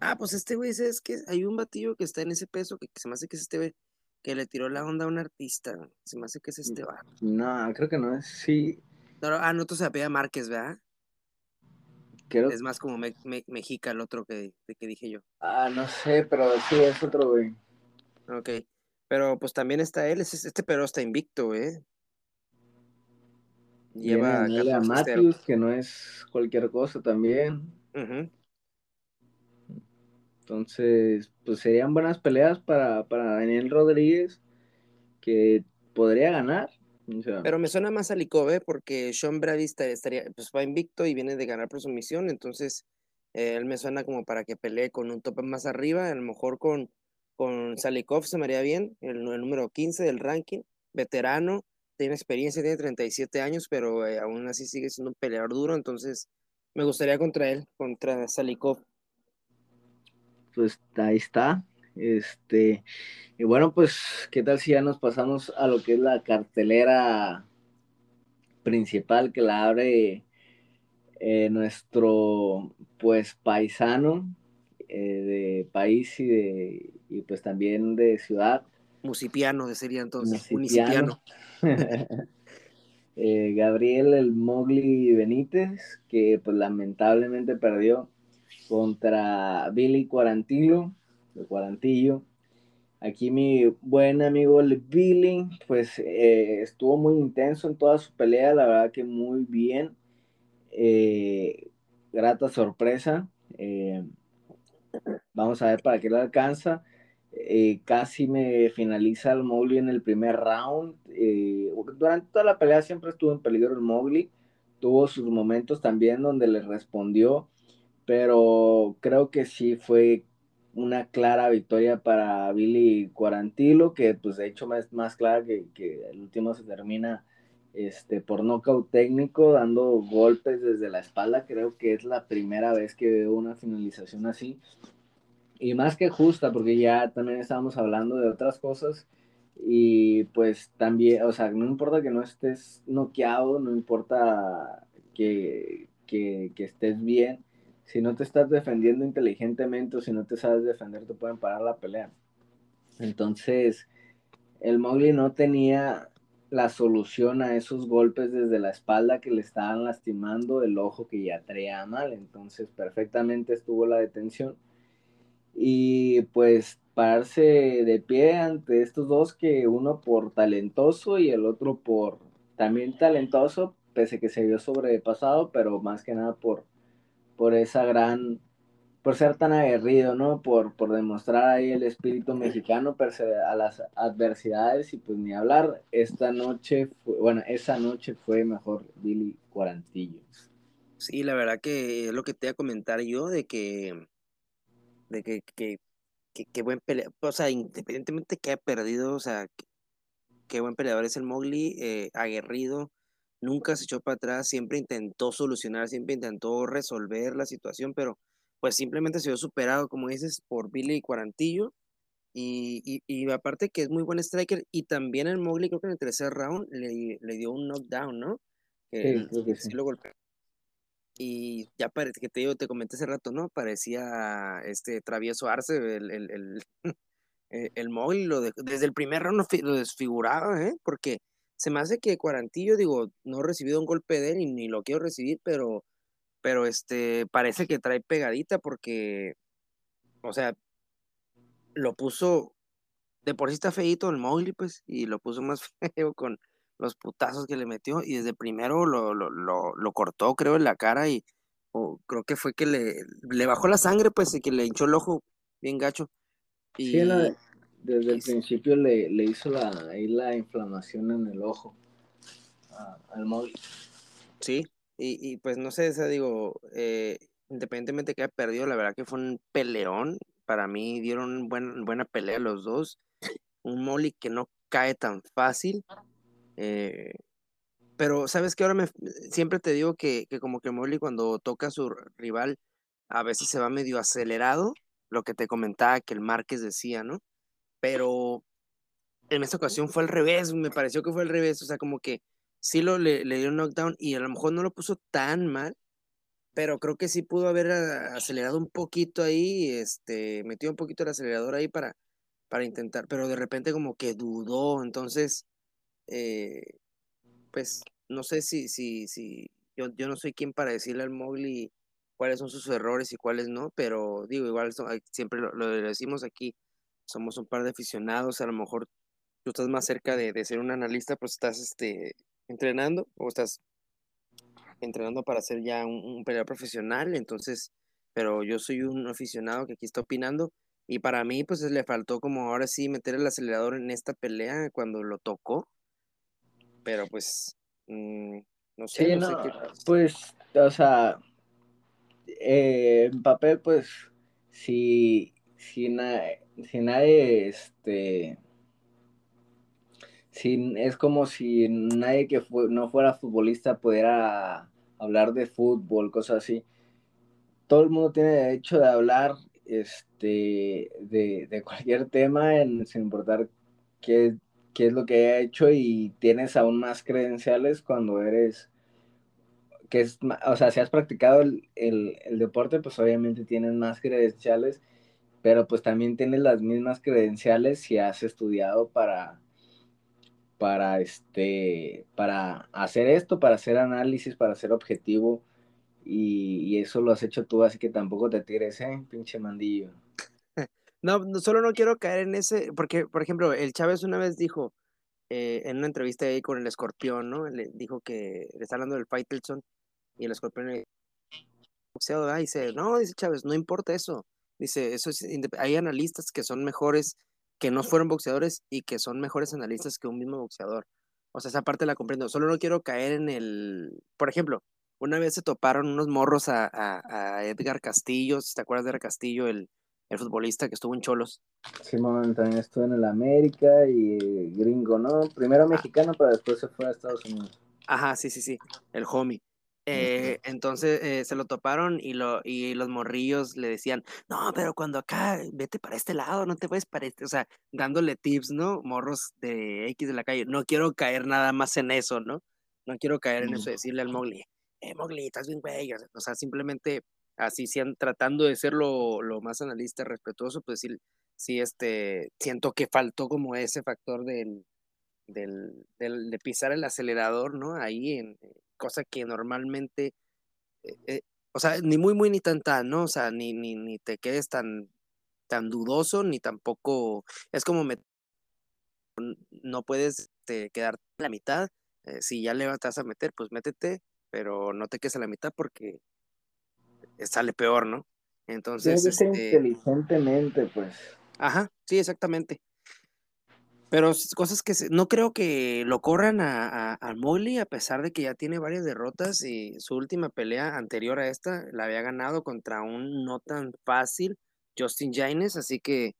Ah, pues este güey, es que hay un batillo que está en ese peso que, se me hace que es este güey que le tiró la onda a un artista. Se me hace que es este va. No, creo que no es. Sí. No, ah, no, tú se apela Márquez, ¿verdad? Es más como Mexica el otro que, que dije yo. Ah, no sé, pero sí es otro güey. Ok. Pero pues también está él, este pero está invicto, ¿eh? Lleva a Matthews, que no es cualquier cosa también. Entonces, pues serían buenas peleas para, Daniel Rodríguez, que podría ganar. Pero me suena más a Licove porque Sean Brady estaría, pues va invicto y viene de ganar por sumisión, entonces eh, él me suena como para que pelee con un tope más arriba, a lo mejor con, con Salikov se me haría bien, el, número 15 del ranking, veterano, tiene experiencia, tiene 37 años, pero eh, aún así sigue siendo un peleador duro, entonces me gustaría contra él, contra Salikov pues ahí está. Este, y bueno, pues, ¿qué tal si ya nos pasamos a lo que es la cartelera principal que la abre eh, nuestro, pues, paisano eh, de país y de, y pues también de ciudad. Musipiano, sería entonces, municipiano. Eh, Gabriel el Mogli Benítez, que pues lamentablemente perdió contra Billy Cuarantillo, de Cuarantillo. Aquí mi buen amigo el Billy, pues eh, estuvo muy intenso en toda su pelea, la verdad que muy bien. Eh, grata sorpresa. Eh, vamos a ver para qué le alcanza. casi me finaliza el Mowgli en el primer round. durante toda la pelea siempre estuvo en peligro el Mowgli. Tuvo sus momentos también donde le respondió pero creo que sí fue una clara victoria para Billy Cuarantilo, que pues de hecho es más clara que, el último se termina este, por nocaut técnico, dando golpes desde la espalda, creo que es la primera vez que veo una finalización así. Y más que justa, porque ya también estábamos hablando de otras cosas. Y pues también, o sea, no importa que no estés noqueado, no importa que, que, que estés bien, si no te estás defendiendo inteligentemente o si no te sabes defender, te pueden parar la pelea. Entonces, el Mowgli no tenía la solución a esos golpes desde la espalda que le estaban lastimando el ojo que ya traía mal. Entonces, perfectamente estuvo la detención. Y pues pararse de pie ante estos dos que uno por talentoso y el otro por también talentoso, pese que se vio sobrepasado, pero más que nada por por esa gran, por ser tan aguerrido, ¿no? Por, por demostrar ahí el espíritu mexicano a las adversidades y pues ni hablar, esta noche, bueno, esa noche fue mejor Billy Cuarantillo. Sí, la verdad que es lo que te iba a comentar yo de que, de que, que, que, buen peleador, o sea, independientemente que haya perdido, o sea, qué buen peleador es el Mowgli, eh, aguerrido, nunca se echó para atrás, siempre intentó solucionar, siempre intentó resolver la situación, pero pues simplemente se vio superado, como dices, por Billy Cuarantillo. Y, y, aparte que es muy buen striker, y también el Mowgli creo que en el tercer round le, le dio un knockdown, ¿no? sí, creo que sí. lo y ya parece que te digo, te comenté hace rato, ¿no? Parecía este travieso Arce, el, el, el, el móvil, lo desde el primer round lo desfiguraba, ¿eh? Porque se me hace que Cuarantillo, digo, no he recibido un golpe de él y ni lo quiero recibir, pero, pero este, parece que trae pegadita porque, o sea, lo puso, de por sí está feito el móvil, pues, y lo puso más feo con los putazos que le metió y desde primero lo, lo, lo, lo cortó, creo, en la cara y o creo que fue que le, le bajó la sangre, pues, y que le hinchó el ojo bien gacho. Y, sí, desde el principio le, le hizo la, ahí la inflamación en el ojo al móvil. Sí, y, y, pues no sé, esa digo, eh, independientemente que haya perdido, la verdad que fue un peleón. Para mí dieron buen, buena pelea los dos. Un Molly que no cae tan fácil. Eh, pero, ¿sabes qué? Ahora me, siempre te digo que, que como que Molly cuando toca a su rival, a veces se va medio acelerado, lo que te comentaba que el Márquez decía, ¿no? Pero en esta ocasión fue al revés, me pareció que fue al revés, o sea, como que sí lo, le, dio un knockdown y a lo mejor no lo puso tan mal, pero creo que sí pudo haber acelerado un poquito ahí, este, metió un poquito el acelerador ahí para, para intentar, pero de repente como que dudó, entonces, eh, pues no sé si, si, si, yo, yo no soy quien para decirle al Mowgli cuáles son sus errores y cuáles no, pero digo, igual siempre lo, lo, decimos aquí, somos un par de aficionados, a lo mejor tú estás más cerca de, de ser un analista, pues estás este, entrenando o estás entrenando para ser ya un, un peleador profesional, entonces, pero yo soy un aficionado que aquí está opinando y para mí pues le faltó como ahora sí meter el acelerador en esta pelea cuando lo tocó, pero pues mmm, no sé, sí, no, no sé qué... pues, o sea, eh, en papel pues si, si, na si nadie, este, es como si nadie que no fuera futbolista pudiera hablar de fútbol, cosas así. Todo el mundo tiene derecho de hablar este, de, de cualquier tema, en, sin importar qué, qué, es lo que haya hecho, y tienes aún más credenciales cuando eres, que es, o sea, si has practicado el, el, el deporte, pues obviamente tienes más credenciales, pero pues también tienes las mismas credenciales si has estudiado para para este para hacer esto, para hacer análisis, para ser objetivo y, eso lo has hecho tú, así que tampoco te tires, eh, pinche mandillo. No, solo no quiero caer en ese, porque, por ejemplo, el Chávez una vez dijo, eh, en una entrevista ahí con el escorpión, ¿no? Le dijo que le está hablando del Faitelson y el escorpión boxeado, ah, dice, no, dice Chávez, no importa eso. Dice, eso es, hay analistas que son mejores que no fueron boxeadores y que son mejores analistas que un mismo boxeador. O sea, esa parte la comprendo. Solo no quiero caer en el. Por ejemplo, una vez se toparon unos morros a, a, a Edgar Castillo. ¿Te acuerdas de Edgar Castillo, el, el futbolista que estuvo en Cholos? Sí, también estuvo en el América y gringo, ¿no? Primero mexicano, pero después se fue a Estados Unidos. Ajá, sí, sí, sí. El homie. Eh, entonces eh, se lo toparon y, lo, y los morrillos le decían, no, pero cuando acá, vete para este lado, no te vayas para este, o sea, dándole tips, ¿no? Morros de X de la calle, no quiero caer nada más en eso, ¿no? No quiero caer en eso de decirle al Mowgli, eh, Mowgli, estás bien güey, o sea, simplemente así sean, tratando de ser lo, lo más analista, respetuoso, pues sí, sí, este, siento que faltó como ese factor del, del, del de pisar el acelerador, ¿no? Ahí en cosa que normalmente, eh, eh, o sea, ni muy, muy, ni tan, tan, ¿no? O sea, ni, ni, ni te quedes tan, tan dudoso, ni tampoco, es como, me, no puedes te, quedar a la mitad, eh, si ya le vas a meter, pues métete, pero no te quedes a la mitad porque sale peor, ¿no? Entonces... Este, inteligentemente, pues. Ajá, sí, exactamente. Pero cosas que se, no creo que lo corran a, a, a a pesar de que ya tiene varias derrotas y su última pelea anterior a esta la había ganado contra un no tan fácil Justin Jaines, así que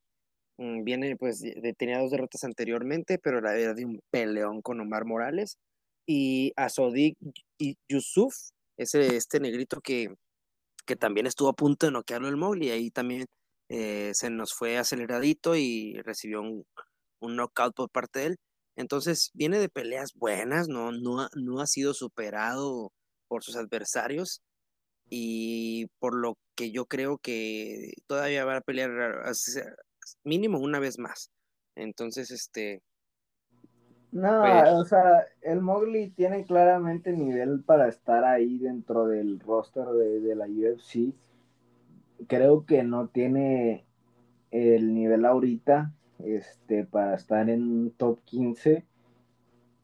mmm, viene, pues, tenía dos derrotas anteriormente, pero la era de un peleón con Omar Morales y a Sodik y Yusuf, ese, este negrito que, que también estuvo a punto de noquearlo el Mowgli, ahí también eh, se nos fue aceleradito y recibió un un knockout por parte de él. Entonces viene de peleas buenas, no, no, no ha sido superado por sus adversarios. y por lo que yo creo que todavía va a pelear mínimo una vez más. Entonces, este... No, pues o sea, el Mowgli tiene claramente nivel para estar ahí dentro del roster de, de la UFC. Creo que no tiene el nivel ahorita este, para estar en top 15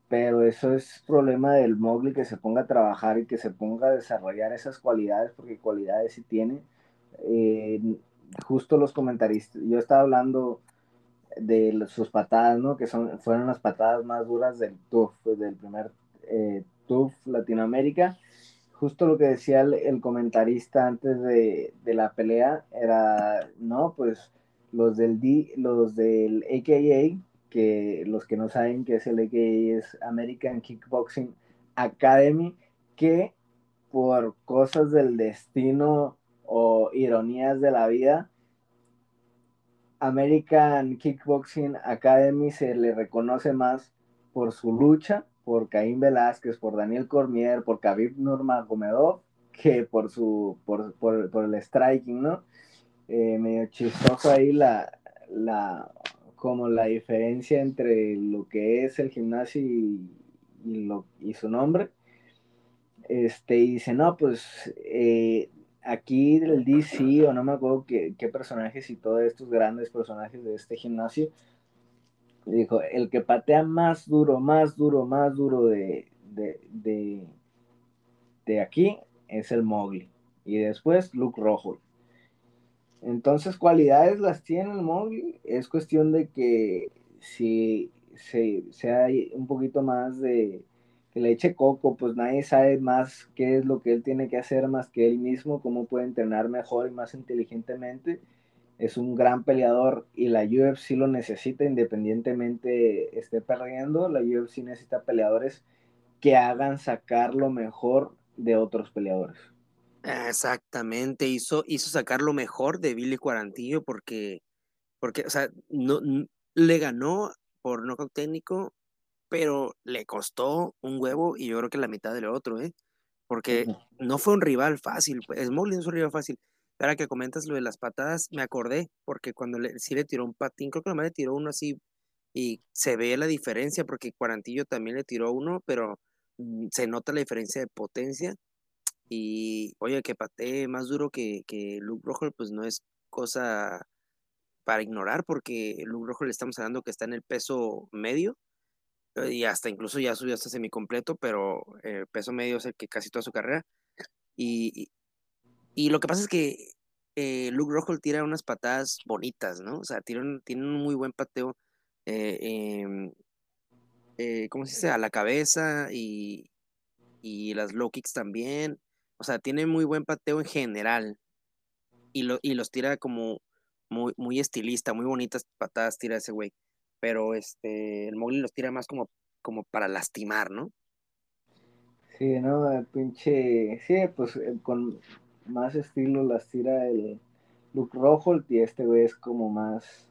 pero eso es problema del Mowgli que se ponga a trabajar y que se ponga a desarrollar esas cualidades, porque cualidades sí tiene. Eh, justo los comentaristas, yo estaba hablando de sus patadas, ¿no? Que son, fueron las patadas más duras del TUF, pues, del primer eh, TUF Latinoamérica. Justo lo que decía el, comentarista antes de, de, la pelea era, no, pues los del, D, los del AKA que los que no saben que es el AKA es American Kickboxing Academy, que por cosas del destino o ironías de la vida, American Kickboxing Academy se le reconoce más por su lucha, por Caín Velázquez, por Daniel Cormier, por Khabib Nurmagomedov, que por su por, por, el striking, ¿no? Eh, medio chistoso ahí la, la como la diferencia entre lo que es el gimnasio y, lo, y su nombre. Este, y dice, no, pues eh, aquí el DC, o no me acuerdo qué, personajes y todos estos grandes personajes de este gimnasio, dijo, el que patea más duro, más duro, más duro de, de, de aquí es el Mowgli. Y después Luke Rojo. Entonces, cualidades las tiene el Mowgli. Es cuestión de que si se, sea un poquito más de que le eche coco, pues nadie sabe más qué es lo que él tiene que hacer más que él mismo, cómo puede entrenar mejor y más inteligentemente. Es un gran peleador y la UFC lo necesita independientemente esté perdiendo. La UFC necesita peleadores que hagan sacar lo mejor de otros peleadores. Exactamente, hizo, hizo sacar lo mejor de Billy Cuarantillo porque, porque, o sea, no, le ganó por nocaut técnico, pero le costó un huevo y yo creo que la mitad del otro, ¿eh? Porque no fue un rival fácil, pues, Smolin no es un rival fácil. Ahora que comentas lo de las patadas, me acordé, porque cuando le, sí le tiró un patín, creo que nomás le tiró uno así, y se ve la diferencia, porque Cuarantillo también le tiró uno, pero mm, se nota la diferencia de potencia y oye, que patee más duro que, que Luke Rojo, pues no es cosa para ignorar, porque Luke Rojo le estamos hablando que está en el peso medio, eh, y hasta incluso ya subió hasta semicompleto, pero el peso medio es el que casi toda su carrera. Y, y, lo que pasa es que eh, Luke Rojo tira unas patadas bonitas, ¿no? O sea, tiene un, tiene un muy buen pateo, eh, em, eh, ¿cómo se dice? A la cabeza y, y las low kicks también. O sea, tiene muy buen pateo en general. Y, lo, y los tira como muy, muy estilista, muy bonitas patadas tira ese güey. Pero este, el Mowgli los tira más como, como para lastimar, ¿no? Sí, ¿no? El pinche. Sí, pues eh, con más estilo las tira el look rojo y este güey es como más.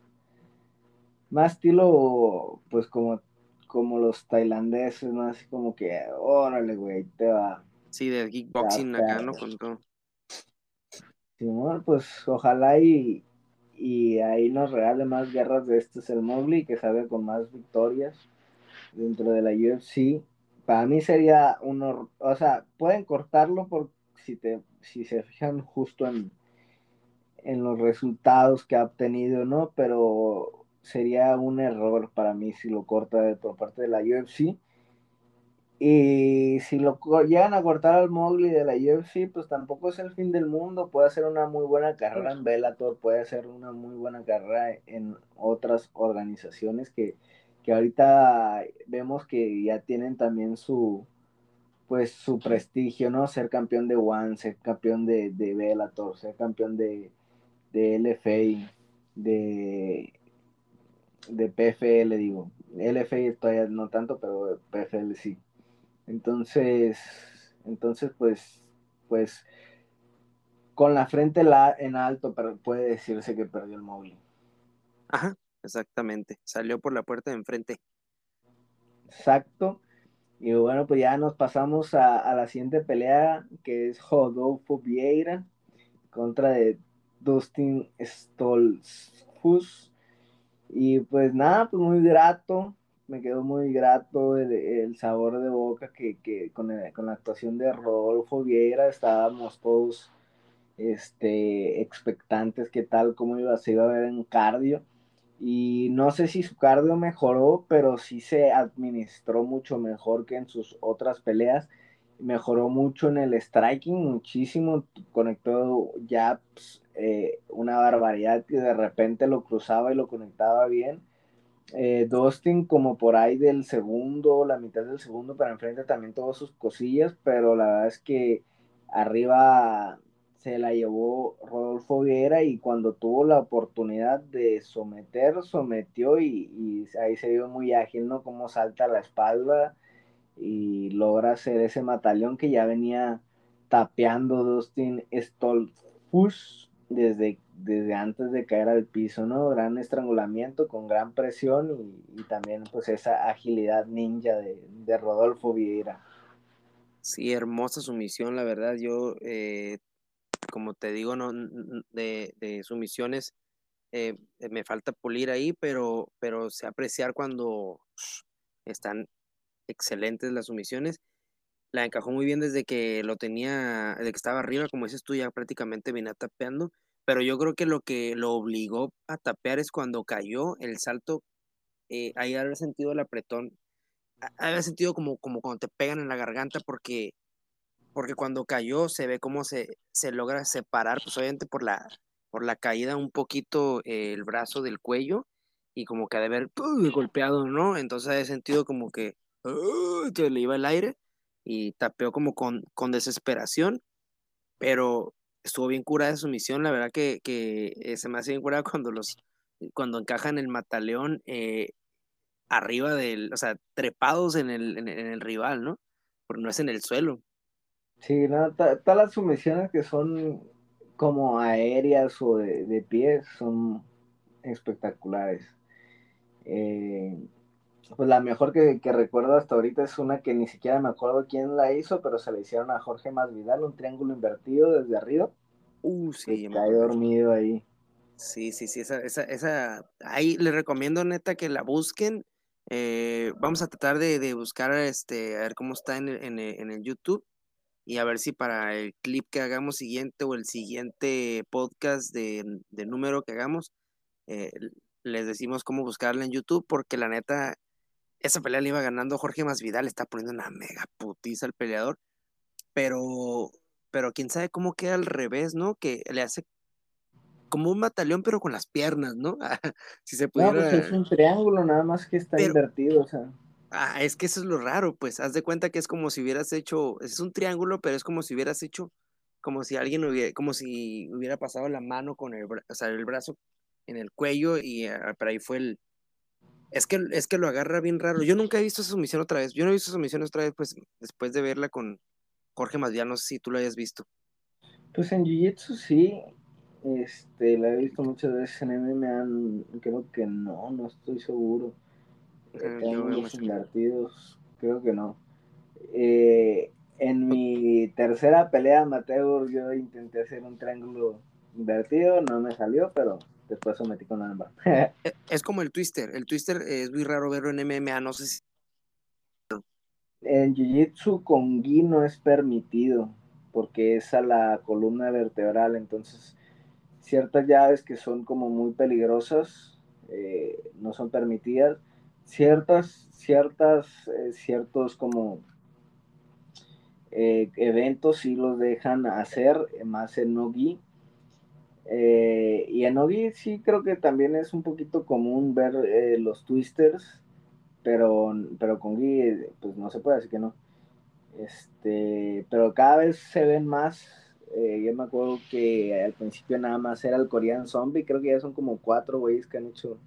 Más estilo, pues como, como los tailandeses, ¿no? Así como que, órale, güey, te va Sí, de kickboxing acá, ¿no? Con todo. Simón, pues ojalá y, y ahí nos regale más guerras de estos el Mowgli, que salga con más victorias dentro de la UFC. Para mí sería un o sea, pueden cortarlo por si te si se fijan justo en, en los resultados que ha obtenido, ¿no? Pero sería un error para mí si lo corta por parte de la UFC. Y si lo llegan a cortar al Mowgli de la UFC, pues tampoco es el fin del mundo. Puede hacer una muy buena carrera en Bellator, puede hacer una muy buena carrera en otras organizaciones que, que ahorita vemos que ya tienen también su pues su prestigio, ¿no? Ser campeón de One, ser campeón de, de Bellator, ser campeón de, de LFA, de, de PFL, digo. LFA todavía no tanto, pero PFL sí. Entonces, entonces pues, pues, con la frente en alto, pero puede decirse que perdió el móvil. Ajá, exactamente. Salió por la puerta de enfrente. Exacto. Y bueno, pues ya nos pasamos a, la siguiente pelea, que es Rodolfo Vieira contra de Dustin Stolzfus. Y pues nada, pues muy grato, me quedó muy grato el, sabor de boca que, que con, con, la actuación de Rodolfo Vieira estábamos todos este, expectantes qué tal, cómo iba, se iba a ver en cardio. Y no sé si su cardio mejoró, pero sí se administró mucho mejor que en sus otras peleas. Mejoró mucho en el striking, muchísimo. Conectó ya pues, eh, una barbaridad que de repente lo cruzaba y lo conectaba bien. Eh, Dustin como por ahí del segundo, la mitad del segundo para enfrente también todas sus cosillas, pero la verdad es que arriba se la llevó Rodolfo Vieira y cuando tuvo la oportunidad de someter, sometió y, ahí se vio muy ágil, ¿no? Cómo salta la espalda y logra hacer ese mataleón que ya venía tapeando Dustin Stolfus desde, desde antes de caer al piso, ¿no? Gran estrangulamiento con gran presión y, también pues esa agilidad ninja de, de Rodolfo Vieira. Sí, hermosa sumisión, la verdad. Yo eh, como te digo, no, de, de sumisiones eh, eh, me falta pulir ahí, pero, pero sé apreciar cuando están excelentes las sumisiones. La encajó muy bien desde que lo tenía, desde que estaba arriba, como dices tú, ya prácticamente venía tapeando, pero yo creo que lo que lo obligó a tapear es cuando cayó el salto, eh, ahí haber sentido el apretón, haber sentido como, como cuando te pegan en la garganta, porque porque cuando cayó se ve cómo se, se logra separar, pues obviamente por la, por la caída un poquito el brazo del cuello y como que ha de haber golpeado, ¿no? Entonces he sentido como que, que le iba el aire y tapeó como con, con desesperación, pero estuvo bien curada su misión, la verdad que, que eh, se me hace bien curada cuando los cuando encajan el mataleón eh, arriba del, o sea, trepados en el, en el rival, ¿no? Porque no es en el suelo. Sí, no, todas las sumisiones que son como aéreas o de, de pie son espectaculares. Eh, pues la mejor que, recuerdo hasta ahorita es una que ni siquiera me acuerdo quién la hizo, pero se la hicieron a Jorge Masvidal, un triángulo invertido desde arriba. Uh, sí. cae dormido ahí. Sí, sí, sí, esa, esa, esa, ahí les recomiendo neta que la busquen. Eh, vamos a tratar de, buscar este, a ver cómo está en en el YouTube y a ver si para el clip que hagamos siguiente o el siguiente podcast de, número que hagamos, eh, les decimos cómo buscarla en YouTube, porque la neta, esa pelea le iba ganando Jorge Masvidal, está poniendo una mega putiza al peleador, pero, pero quién sabe cómo queda al revés, ¿no? Que le hace como un mataleón, pero con las piernas, ¿no? si se pudiera... No, pues es un triángulo, nada más que está invertido, o sea. Ah, es que eso es lo raro, pues, haz de cuenta que es como si hubieras hecho, es un triángulo, pero es como si hubieras hecho, como si alguien hubiera, como si hubiera pasado la mano con el, o sea, el brazo en el cuello y uh, por ahí fue el, es que, es que lo agarra bien raro. Yo nunca he visto esa sumisión otra vez, yo no he visto esa sumisión otra vez, pues, después de verla con Jorge Masvidal, no sé si tú lo hayas visto. Pues en Jiu-Jitsu sí, este, la he visto muchas veces en MMA, creo que no, no estoy seguro invertidos, creo que no. Eh, en mi tercera pelea amateur yo intenté hacer un triángulo invertido, no me salió, pero después sometí con ambas. E, es como el twister, el twister es muy raro verlo en MMA, no sé si... En Jiu-Jitsu con gi no es permitido, porque es a la columna vertebral, entonces ciertas llaves que son como muy peligrosas eh, no son permitidas ciertas, ciertas, eh, ciertos como eh, eventos sí los dejan hacer, más en Nogi. Eh, y en Nogi sí creo que también es un poquito común ver los twisters, pero, pero con Gui pues no se puede, así que no. Este, pero cada vez se ven más. yo me acuerdo que al principio nada más era el Korean Zombie, creo que ya son como cuatro güeyes que han hecho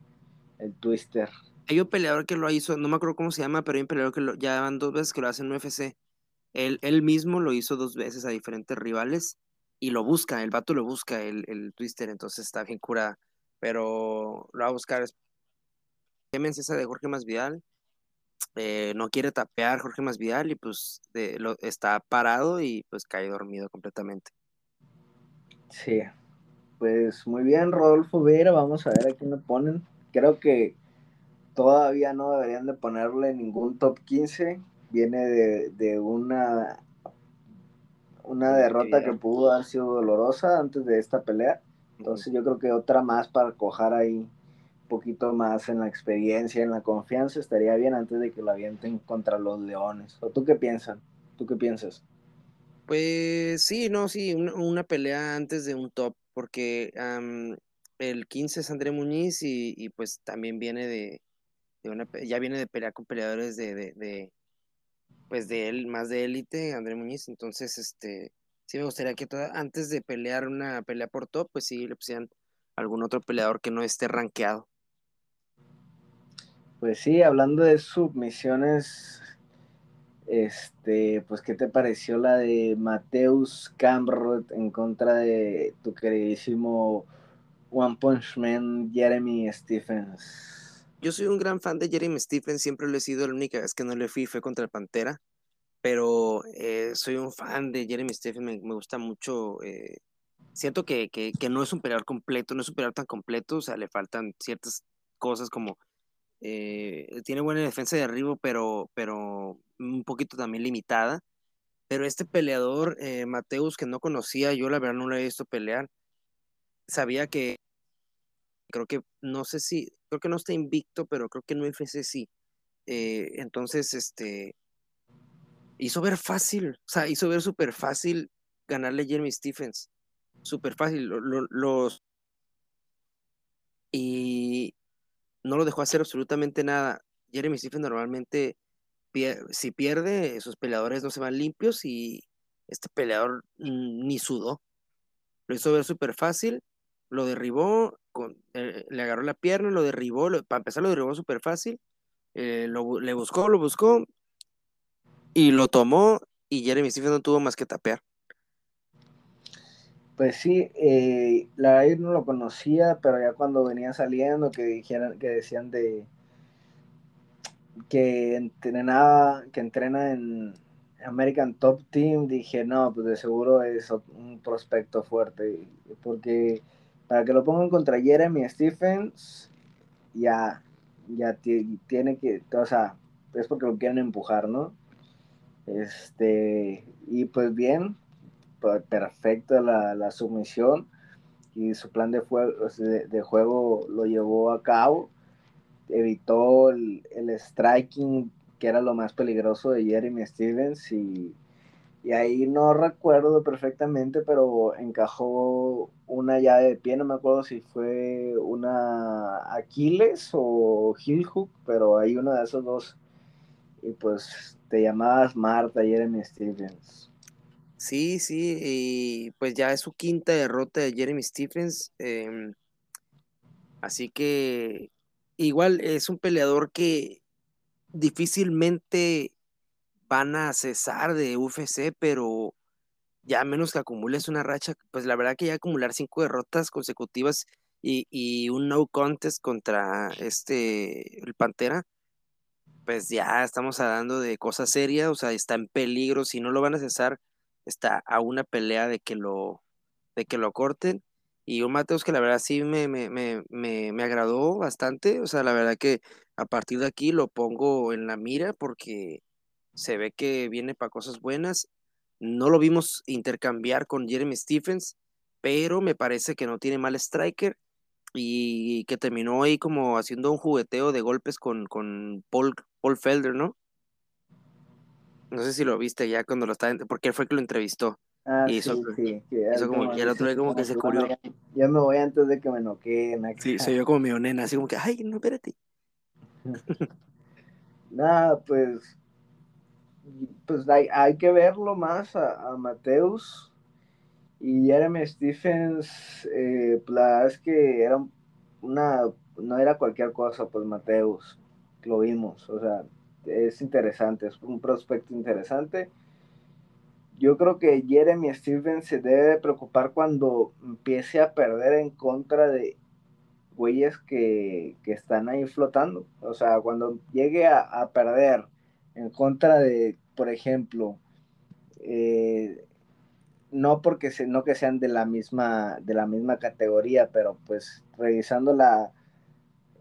el twister. Hay un peleador que lo hizo, no me acuerdo cómo se llama, pero hay un peleador que lo, ya van dos veces que lo hace en UFC. Él, él mismo lo hizo dos veces a diferentes rivales y lo busca, el vato lo busca, el, el Twister, entonces está bien curada. Pero lo va a buscar. Clemens, esa de Jorge Masvidal. eh, no quiere tapear Jorge Masvidal y pues lo, está parado y pues cae dormido completamente. Sí, pues muy bien, Rodolfo Vera, vamos a ver a quién le ponen. Creo que todavía no deberían de ponerle ningún top 15. Viene de, una, una derrota que pudo haber sido dolorosa antes de esta pelea. Entonces yo creo que otra más para cojar ahí un poquito más en la experiencia, en la confianza, estaría bien antes de que lo avienten contra los Leones. ¿O tú qué piensas? ¿Tú qué piensas? Pues sí, no, sí, una, pelea antes de un top, porque el 15 es André Muñiz y, pues también viene de, una, ya viene de pelear con peleadores de, de, pues de él, más de élite, André Muñiz, entonces, este, sí me gustaría que antes de pelear una pelea por top, pues sí le pusieran algún otro peleador que no esté rankeado. Pues sí, hablando de submisiones este, pues, ¿qué te pareció la de Mateus Camrod en contra de tu queridísimo One Punch Man Jeremy Stephens? Yo soy un gran fan de Jeremy Stephens, siempre lo he sido, la única vez que no le fui fue contra el Pantera, pero eh, soy un fan de Jeremy Stephens, me, gusta mucho. Eh, siento que, que, no es un peleador completo, no es un peleador tan completo, o sea, le faltan ciertas cosas como eh, tiene buena defensa de arriba, pero, pero un poquito también limitada. Pero este peleador, Mateus, que no conocía, yo la verdad no lo he visto pelear. Sabía que, creo que, no sé si, creo que no está invicto, pero creo que no UFC sí. Eh, entonces, este, hizo ver fácil, o sea, hizo ver súper fácil ganarle a Jeremy Stephens. Súper fácil. los. Y, no lo dejó hacer absolutamente nada. Jeremy Stephens normalmente, si pierde, sus peleadores no se van limpios y este peleador ni sudó. Lo hizo ver súper fácil, lo derribó, con, eh, le agarró la pierna, lo derribó, para empezar lo derribó súper fácil, eh, le buscó, lo buscó y lo tomó y Jeremy Stephens no tuvo más que tapear. Pues sí, eh, la verdad no lo conocía, pero ya cuando venía saliendo, que dijeran, que decían de que entrenaba, que entrena en American Top Team, dije, no, pues de seguro es un prospecto fuerte, porque para que lo pongan contra Jeremy Stephens, ya, ya tiene que, o sea, es porque lo quieren empujar, ¿no? Este, y pues bien, perfecta la, la sumisión y su plan de, de, juego lo llevó a cabo. Evitó el, el, striking, que era lo más peligroso de Jeremy Stevens, y, y, ahí no recuerdo perfectamente, pero encajó una llave de pie, no me acuerdo si fue una Aquiles o heel hook, pero hay uno de esos dos. Y pues te llamabas Marta Jeremy Stevens. Sí, sí, y pues ya es su quinta derrota de Jeremy Stephens. Em, así que igual es un peleador que difícilmente van a cesar de UFC, pero ya menos que acumules una racha, pues la verdad que ya acumular cinco derrotas consecutivas y, y un no contest contra este el Pantera, pues ya estamos hablando de cosas serias, o sea, está en peligro, si no lo van a cesar está a una pelea de que lo, de que lo corten. Y un Mateos que la verdad sí me, me, me, me, agradó bastante. O sea, la verdad que a partir de aquí lo pongo en la mira porque se ve que viene para cosas buenas. No lo vimos intercambiar con Jeremy Stephens, pero me parece que no tiene mal striker y que terminó ahí como haciendo un jugueteo de golpes con, con Paul, Paul Felder, ¿no? No sé si lo viste ya cuando lo estaba, porque él fue que lo entrevistó. Ah, y eso, sí, sí. Eso como, y el otro día como que se cubrió. Ya me voy antes de que me noqueen. Sí, se vio como mi nena, así como que, ay, no, espérate. Nada, pues, pues hay, hay que verlo más a, a Mateus y Jeremy Stephens, eh, pues, la verdad es que era una, no era cualquier cosa, pues Mateus, lo vimos, o sea, es interesante, es un prospecto interesante. Yo creo que Jeremy Stevens se debe preocupar cuando empiece a perder en contra de güeyes que, están ahí flotando. O sea, cuando llegue a, perder en contra de, por ejemplo, eh, no porque se, no que sean de la misma, de la misma categoría, pero pues revisando la,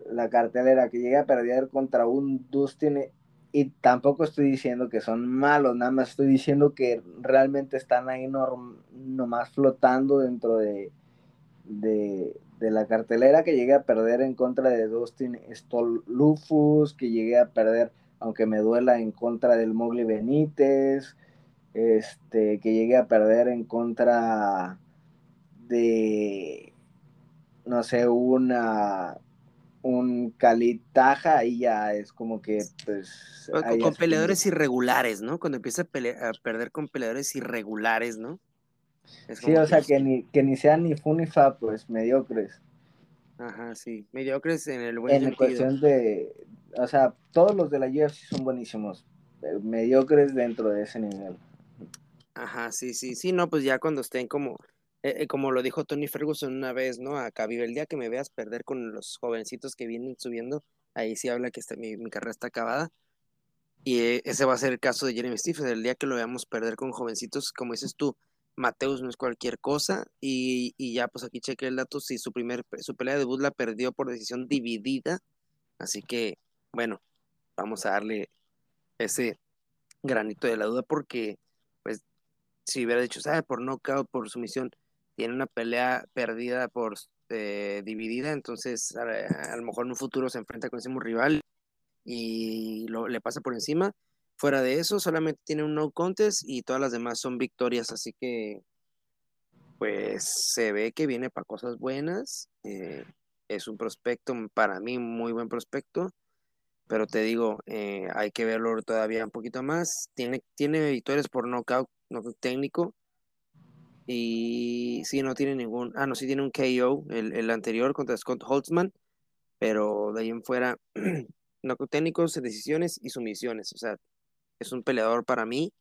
la cartelera, que llegue a perder contra un Dustin y tampoco estoy diciendo que son malos, nada más estoy diciendo que realmente están ahí nomás flotando dentro de, de, la cartelera, que llegue a perder en contra de Dustin Stolufus, que llegue a perder, aunque me duela, en contra del Mowgli Benítez, este, que llegue a perder en contra de, no sé, una un calitaja, ahí ya es como que, pues... Con, peleadores irregulares, ¿no? Cuando empieza a, perder con peleadores irregulares, ¿no? sí, o sea, que ni, que ni sean ni Funifa, pues, mediocres. Ajá, sí, mediocres en el buen En cuestión de, o sea, todos los de la UFC son buenísimos, mediocres dentro de ese nivel. Ajá, sí, sí, sí, no, pues ya cuando estén como eh, eh, como lo dijo Tony Ferguson una vez, ¿no? Acá vive el día que me veas perder con los jovencitos que vienen subiendo, ahí sí habla que mi, carrera está acabada. Y eh, ese va a ser el caso de Jeremy Stephens, el día que lo veamos perder con jovencitos, como dices tú, Mateus no es cualquier cosa, y, ya pues aquí cheque el dato, si su primer, su pelea de debut la perdió por decisión dividida, así que, bueno, vamos a darle ese granito de la duda porque, pues, si hubiera dicho, ¿sabe? Por knockout, por sumisión, tiene una pelea perdida por eh, dividida, entonces a, lo mejor en un futuro se enfrenta con ese mismo rival y lo, le pasa por encima. Fuera de eso, solamente tiene un no contest y todas las demás son victorias, así que pues se ve que viene para cosas buenas. Eh, es un prospecto, para mí, muy buen prospecto, pero te digo, eh, hay que verlo todavía un poquito más. Tiene, tiene victorias por knockout, knockout técnico, y sí, no tiene ningún. Ah, no, sí tiene un KO, el, anterior contra Scott Holtzman. Pero de ahí en fuera, no técnicos, decisiones y sumisiones. O sea, es un peleador para mí.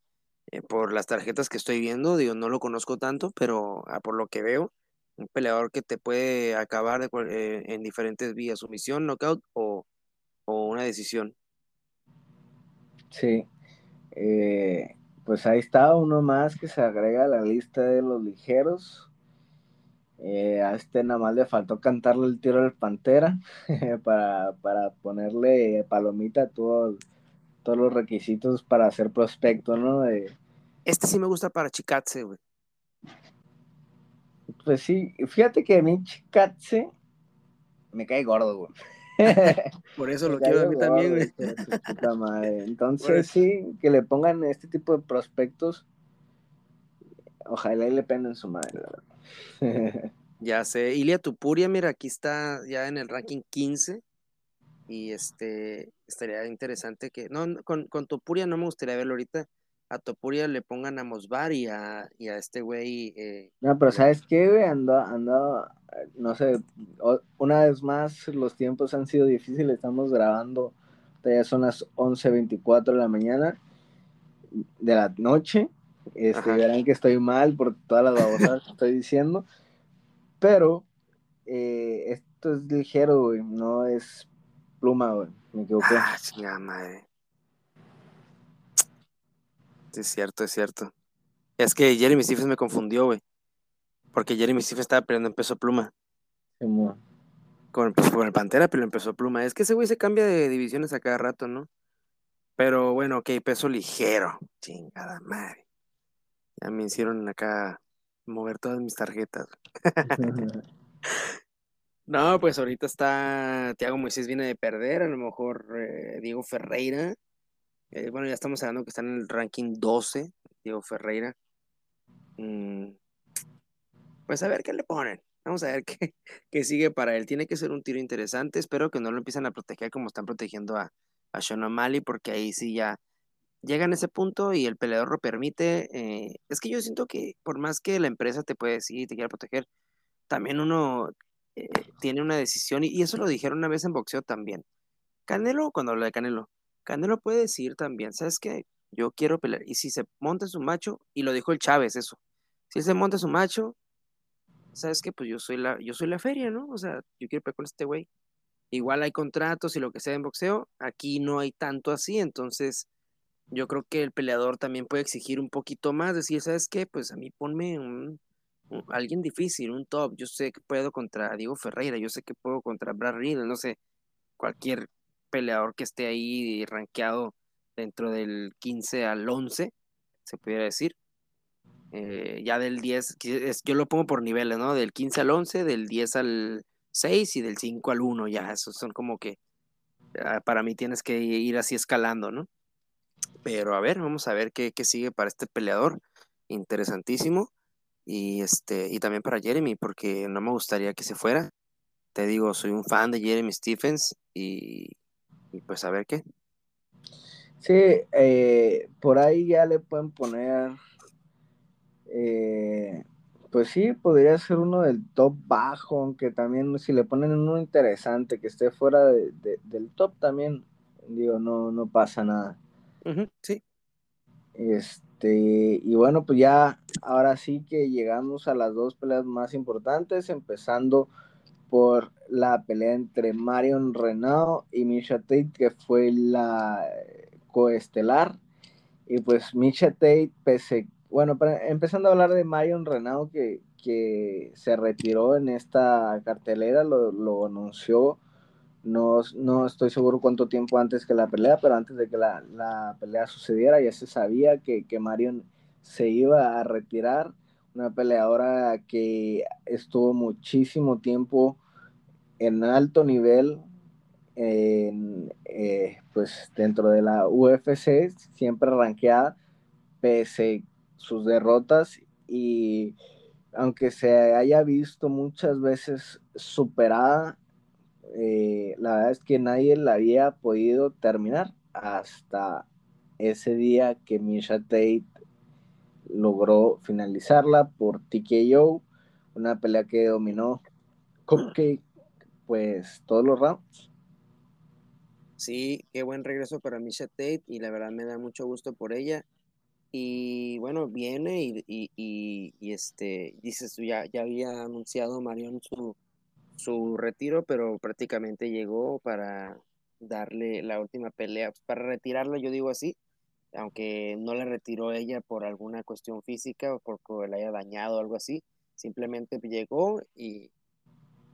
Eh, por las tarjetas que estoy viendo, digo, no lo conozco tanto, pero ah, por lo que veo, un peleador que te puede acabar de, eh, en diferentes vías, sumisión, knockout o, o una decisión. Sí. Eh, pues ahí está uno más que se agrega a la lista de los ligeros. Eh, a este nada más le faltó cantarle el tiro del Pantera para, ponerle palomita a todos los requisitos para ser prospecto, ¿no? Este sí me gusta para Chikatse, güey. Pues sí, fíjate que a mí Chikatse me cae gordo, güey. Por eso lo quiero a mí también, Entonces, sí, que le pongan este tipo de prospectos. Ojalá y le penden su madre, ya sé. Ilia Tupuria, mira, aquí está ya en el ranking 15. Y este estaría interesante que. No, con, con Tupuria no me gustaría verlo ahorita. A Topuria le pongan a Mosbar y a, y a este güey. Eh, no, pero ¿sabes qué, güey? Ando, ando no sé, una vez más los tiempos han sido difíciles, estamos grabando, ya son las 11.24 de la mañana de la noche, este, verán que estoy mal por todas las babosadas que estoy diciendo, pero eh, esto es ligero, güey, no es pluma, güey, me equivoqué. Ah, madre. Es cierto, es cierto. Es que Jeremy Stephens me confundió, güey. Porque Jeremy Stephen estaba peleando en peso pluma. con, pues, con el Pantera, pero en peso pluma. Es que ese güey se cambia de divisiones a cada rato, ¿no? Pero bueno, ok, peso ligero. Chingada madre. Ya me hicieron acá mover todas mis tarjetas. no, pues ahorita está Tiago Moisés viene de perder, a lo mejor eh, Diego Ferreira. Eh, bueno, ya estamos hablando que está en el ranking 12, Diego Ferreira. Mm, pues a ver qué le ponen. Vamos a ver qué, sigue para él. Tiene que ser un tiro interesante. Espero que no lo empiecen a proteger como están protegiendo a, a Sean porque ahí sí ya llegan a ese punto y el peleador lo permite. Eh, es que yo siento que por más que la empresa te puede decir y te quiera proteger, también uno eh, tiene una decisión, y, eso lo dijeron una vez en boxeo también. Canelo, cuando habla de Canelo, Canelo puede decir también, ¿sabes qué? Yo quiero pelear. Y si se monta su macho, y lo dijo el Chávez eso, si se monta su macho, ¿sabes qué? Pues yo soy la, yo soy la feria, ¿no? O sea, yo quiero pelear con este güey. Igual hay contratos y lo que sea en boxeo, aquí no hay tanto así, entonces yo creo que el peleador también puede exigir un poquito más, decir, ¿sabes qué? Pues a mí ponme un, alguien difícil, un top, yo sé que puedo contra Diego Ferreira, yo sé que puedo contra Brad Riddle, no sé, cualquier peleador que esté ahí rankeado dentro del 15 al 11, se pudiera decir. Eh, ya del 10, yo lo pongo por niveles, ¿no? Del 15 al 11, del 10 al 6 y del 5 al 1, ya, esos son como que ah, para mí tienes que ir así escalando, ¿no? Pero a ver, vamos a ver qué, qué sigue para este peleador, interesantísimo. Y, este, y también para Jeremy, porque no me gustaría que se fuera. Te digo, soy un fan de Jeremy Stephens y, y pues a ver qué. Sí, eh, por ahí ya le pueden poner, eh, pues sí, podría ser uno del top bajo, aunque también si le ponen uno interesante que esté fuera del top también, digo, no, no pasa nada. sí. Este, y bueno, pues ya ahora sí que llegamos a las dos peleas más importantes, empezando por la pelea entre Marion Renaud y Misha Tate, que fue la coestelar. Y pues Misha Tate, pese, bueno, empezando a hablar de Marion Renaud, que, que se retiró en esta cartelera, lo, lo anunció no, no, estoy seguro cuánto tiempo antes que la pelea, pero antes de que la, la pelea sucediera ya se sabía que, que, Marion se iba a retirar. Una peleadora que estuvo muchísimo tiempo en alto nivel, en, eh, pues dentro de la UFC, siempre ranqueada, pese sus derrotas y aunque se haya visto muchas veces superada eh, la verdad es que nadie la había podido terminar hasta ese día que Misha Tate logró finalizarla por TKO, una pelea que dominó Cupcake, pues todos los rounds. Sí, qué buen regreso para Misha Tate y la verdad me da mucho gusto por ella. Y bueno, viene y, y, y, este, dices, ya, ya había anunciado Marion su, su retiro, pero prácticamente llegó para darle la última pelea, pues, para retirarlo, yo digo así, aunque no le retiró ella por alguna cuestión física o porque le haya dañado o algo así, simplemente llegó y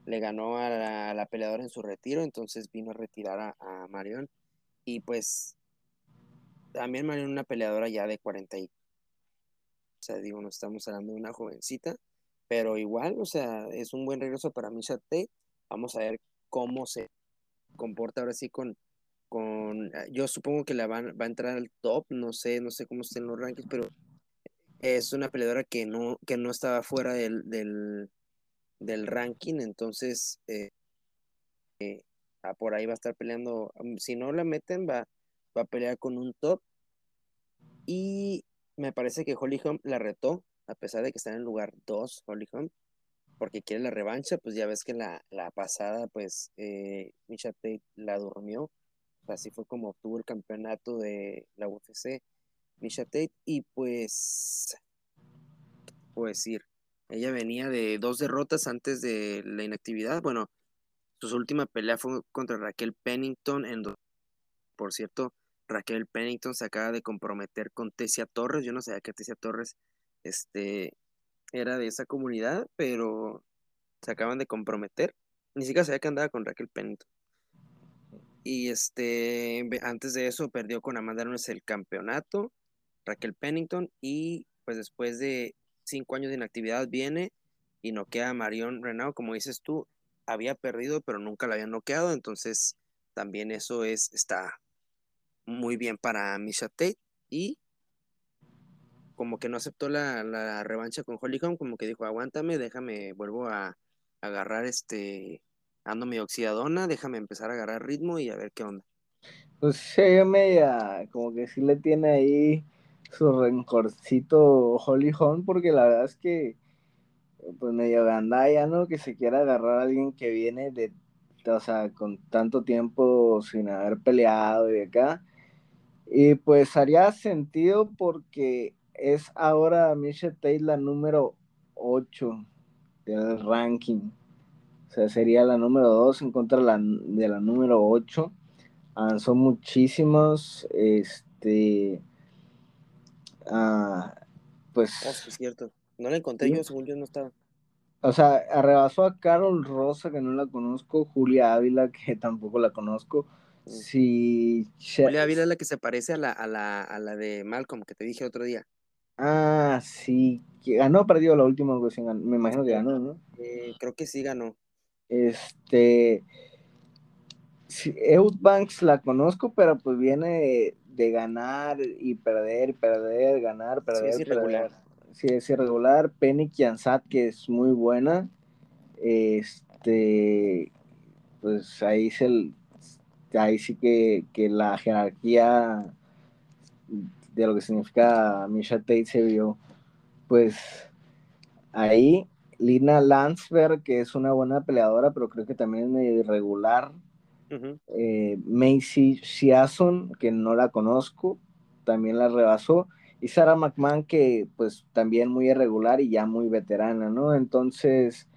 le ganó a la, peleadora en su retiro, entonces vino a retirar a, Marion y pues también Marion una peleadora ya de 40 y, o sea, digo, no estamos hablando de una jovencita, pero igual, o sea, es un buen regreso para Misha Tate. Vamos a ver cómo se comporta ahora sí con, con ah, yo supongo que la van, va a entrar al top, no sé, no sé cómo estén los rankings, pero es una peleadora que no, que no estaba fuera del, del, del ranking, entonces eh, eh, ah, por ahí va a estar peleando, mm, si no la meten, va, va a pelear con un top. Y me parece que Holly Holm la retó a pesar de que está en el lugar 2, Holly Holm, porque quiere la revancha, pues ya ves que la, la pasada, pues eh, Tate la durmió, así fue como obtuvo el campeonato de la UFC Misha Tate, y pues, puedo decir, ella venía de dos derrotas antes de la inactividad, bueno, su última pelea fue contra Raquel Pennington, en por cierto, Raquel Pennington se acaba de comprometer con Tessia Torres, yo no sabía que Tessia Torres este, era de esa comunidad, pero se acaban de comprometer. Ni siquiera sabía que andaba con Raquel Pennington. Y este, antes de eso perdió con Amanda Nunes el campeonato, Raquel Pennington, y pues después de cinco años de inactividad viene y noquea a Marion Renaud, como dices tú, había perdido, pero nunca la había noqueado, entonces también eso es, está muy bien para Misha Tate. Y como que no aceptó la, revancha con Holly como que dijo, aguántame, déjame, vuelvo a, agarrar este, ando medio oxidadona, déjame empezar a agarrar ritmo y a ver qué onda. Pues sí, media, como que sí le tiene ahí su rencorcito Holly porque la verdad es que, pues medio gandaya, ¿no? Que se quiera agarrar a alguien que viene de, o sea, con tanto tiempo sin haber peleado y acá. Y pues haría sentido porque es ahora Misha Tate la número 8 del ranking. O sea, sería la número 2 en contra de la, de la número 8. Avanzó muchísimos. Este. Ah, pues. Ah, sí, es cierto. No la encontré yo, según yo no estaba. O sea, arrebasó a Carol Rosa, que no la conozco, Julia Ávila, que tampoco la conozco. Mm. Si Julia Ávila es la que se parece a la, a la, a la de Malcolm, que te dije otro día. Ah, sí, ganó, perdió la última ocasión, me imagino que ganó, ¿no? Eh, creo que sí ganó. Este, Eud Banks la conozco, pero pues viene de ganar y perder, perder, ganar, perder, Sí, es irregular. perder. Sí, es irregular. Penny Kiansat, que es muy buena. Este, pues ahí se, ahí sí que, que la jerarquía de lo que significa Misha Tate se vio. Pues ahí Lina Landsberg, que es una buena peleadora, pero creo que también es medio irregular. Ujú. Eh, Macy Shiason, que no la conozco, también la rebasó. Y Sarah McMahon, que pues también muy irregular y ya muy veterana, ¿no? Entonces,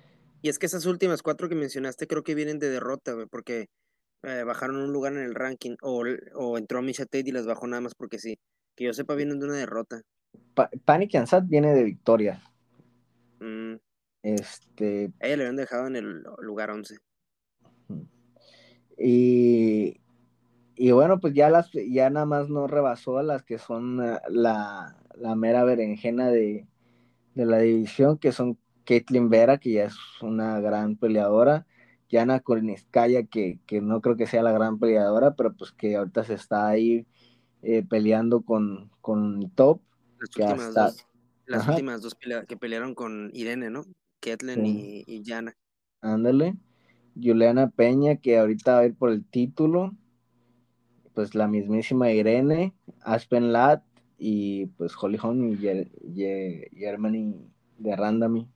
Y es que esas últimas cuatro que mencionaste creo que vienen de derrota, güey, porque eh, bajaron un lugar en el ranking, o, o entró Misha Tate y las bajó nada más porque sí. Que yo sepa, vienen de una derrota. Pa Panic Ansat viene de victoria. Mm, Este, a ella le habían dejado en el lugar 11. y, y bueno, pues ya las ya nada más no rebasó a las que son uh, la, la mera berenjena de, de la división, que son Caitlin Vera, que ya es una gran peleadora, Yana Korniskaya, que, que no creo que sea la gran peleadora, pero pues que ahorita se está ahí eh, peleando con, con top. Las que últimas hasta- dos, las Ajá. últimas dos pelea- que pelearon con Irene, ¿no? Ketlin Sí. y, y Jana. Ándale. Juliana Peña, que ahorita va a ir por el título. Pues la mismísima Irene, Aspen Lat y pues Holly Holm y Ger- Ger- Germany de Randami.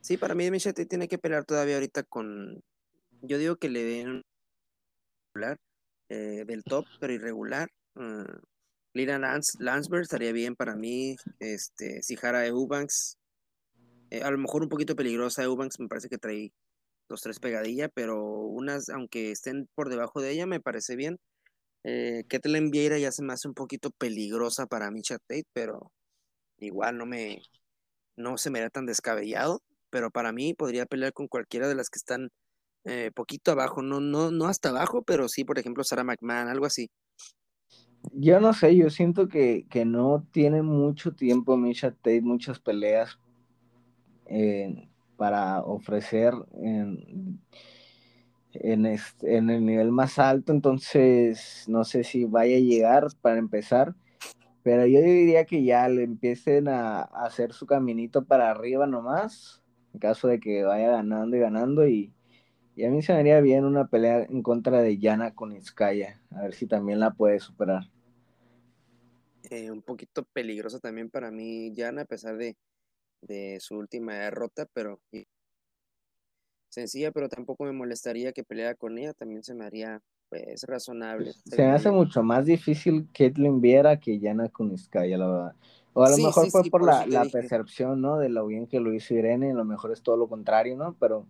Sí, para mí Tate tiene que pelear todavía ahorita con. Yo digo que le den un regular eh, del top, pero irregular. Uh, Lina Lance, Landsberg estaría bien para mí. Este, Sihara Eubanks. Eh, a lo mejor un poquito peligrosa Eubanks, me parece que trae dos, tres pegadillas, pero unas, aunque estén por debajo de ella, me parece bien. Eh, Ketlin Vieira ya se me hace un poquito peligrosa para Misha Tate, pero igual no me, no se me da tan descabellado, pero para mí podría pelear con cualquiera de las que están eh, poquito abajo, no, no, no hasta abajo, pero sí, por ejemplo, Sarah McMahon, algo así. Yo no sé, yo siento que, que no tiene mucho tiempo Misha Tate, muchas peleas para ofrecer en, en, el nivel más alto, entonces no sé si vaya a llegar para empezar, pero yo diría que ya le empiecen a, hacer su caminito para arriba nomás, en caso de que vaya ganando y ganando, y, a mí se me haría bien una pelea en contra de Yana con Iskaya, a ver si también la puede superar. Eh, un poquito peligrosa también para mí, Jana, a pesar de, de su última derrota, pero y- sencilla, pero tampoco me molestaría que peleara con ella, también se me haría pues razonable. Se me hace mucho más difícil Caitlyn Viera que Yana Kuniskaya, la verdad. O a lo Sí, mejor sí, fue sí, por, por la, la percepción, ¿no? De lo bien que lo hizo Irene, a lo mejor es todo lo contrario, ¿no? Pero,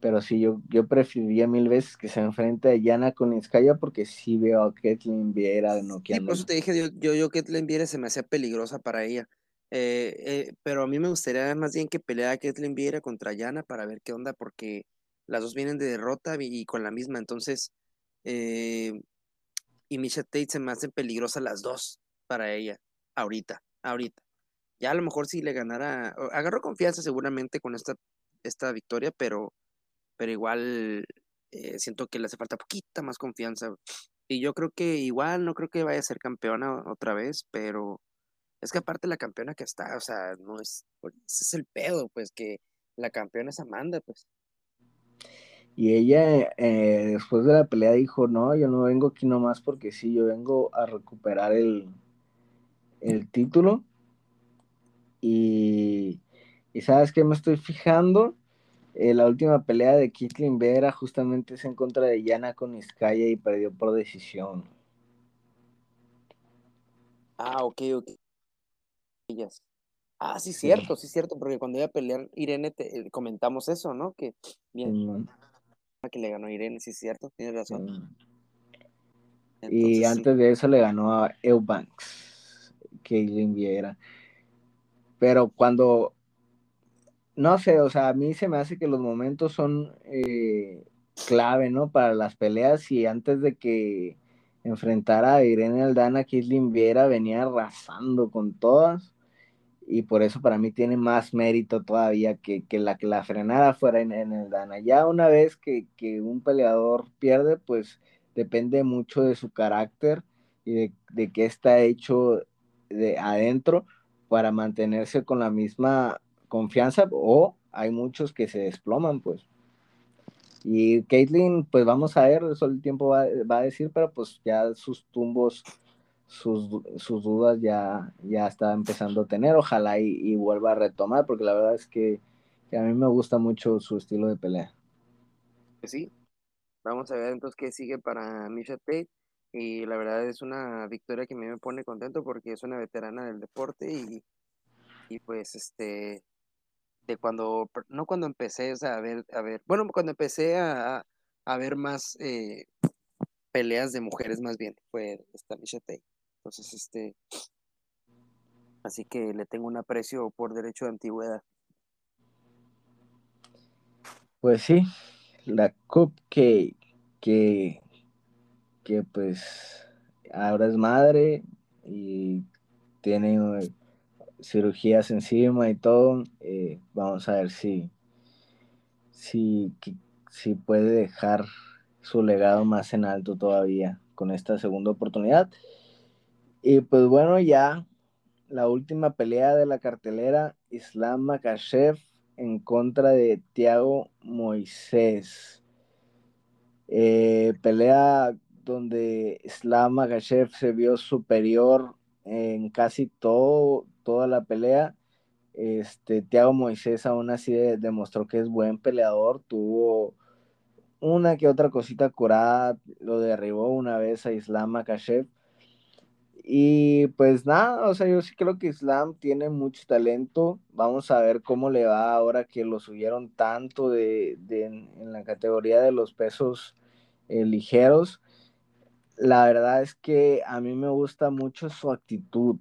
pero sí, yo, yo preferiría mil veces que se enfrente a Yana Kuniskaya porque sí veo a Caitlyn Viera Sí, por noqueando. eso te dije, yo, yo, yo Ketlin Vieira se me hacía peligrosa para ella. Eh, eh, pero a mí me gustaría más bien que peleara Ketlin Vieira contra Yana para ver qué onda, porque las dos vienen de derrota y, con la misma. Entonces, eh, y Misha Tate se me hacen peligrosas las dos para ella, ahorita, ahorita. Ya a lo mejor si le ganara, agarró confianza seguramente con esta, esta victoria, pero, pero igual eh, siento que le hace falta poquita más confianza. Y yo creo que igual no creo que vaya a ser campeona otra vez, pero es que aparte la campeona que está, o sea, no es, pues, ese es el pedo, pues que la campeona es Amanda, pues. Y ella eh, después de la pelea dijo, no, yo no vengo aquí nomás porque sí, yo vengo a recuperar el, el título. Y, y sabes qué me estoy fijando, Eh, la última pelea de Kitlin Vera justamente es en contra de Yana con Iskaya y perdió por decisión. Ah, ok, ok. Ellas. Ah, sí, cierto, sí, cierto, porque cuando iba a pelear Irene te, eh, comentamos eso, ¿no? Que bien, que le ganó a Irene, sí, cierto, tienes razón. y antes de eso le ganó a Eubanks, Kaylin Vieira. Pero cuando, no sé, o sea, a mí se me hace que los momentos son eh, clave, ¿no? Para las peleas y antes de que enfrentara a Irene Aldana, Kaylin Vieira venía arrasando con todas y por eso para mí tiene más mérito todavía que, la que la frenara fuera en, el Dana. Ya una vez que, un peleador pierde, pues depende mucho de su carácter y de, de qué está hecho de adentro para mantenerse con la misma confianza o hay muchos que se desploman, pues. Y Caitlyn, pues vamos a ver, eso el tiempo va, va a decir, pero pues ya sus tumbos sus, sus dudas ya, ya está empezando a tener. Ojalá y, vuelva a retomar, porque la verdad es que, a mí me gusta mucho su estilo de pelea. Pues sí, vamos a ver entonces qué sigue para Misha Tate. Y la verdad es una victoria que a mí me pone contento porque es una veterana del deporte y, y pues este de cuando no cuando empecé a ver a ver bueno cuando empecé a, a ver más eh, peleas de mujeres más bien fue esta Misha Tate entonces, este, así que le tengo un aprecio por derecho de antigüedad. Pues sí, la Cupcake, que, que pues ahora es madre y tiene eh, cirugías encima y todo. Eh, vamos a ver si, si, si puede dejar su legado más en alto todavía con esta segunda oportunidad. Y pues bueno, ya la última pelea de la cartelera, Islam Makashev en contra de Thiago Moisés. Eh, pelea donde Islam Makashev se vio superior en casi todo, toda la pelea. Este, Thiago Moisés aún así demostró que es buen peleador, tuvo una que otra cosita curada, lo derribó una vez a Islam Makashev y pues nada, o sea, yo sí creo que Islam tiene mucho talento. Vamos a ver cómo le va ahora que lo subieron tanto de, en, la categoría de los pesos eh, ligeros. La verdad es que a mí me gusta mucho su actitud.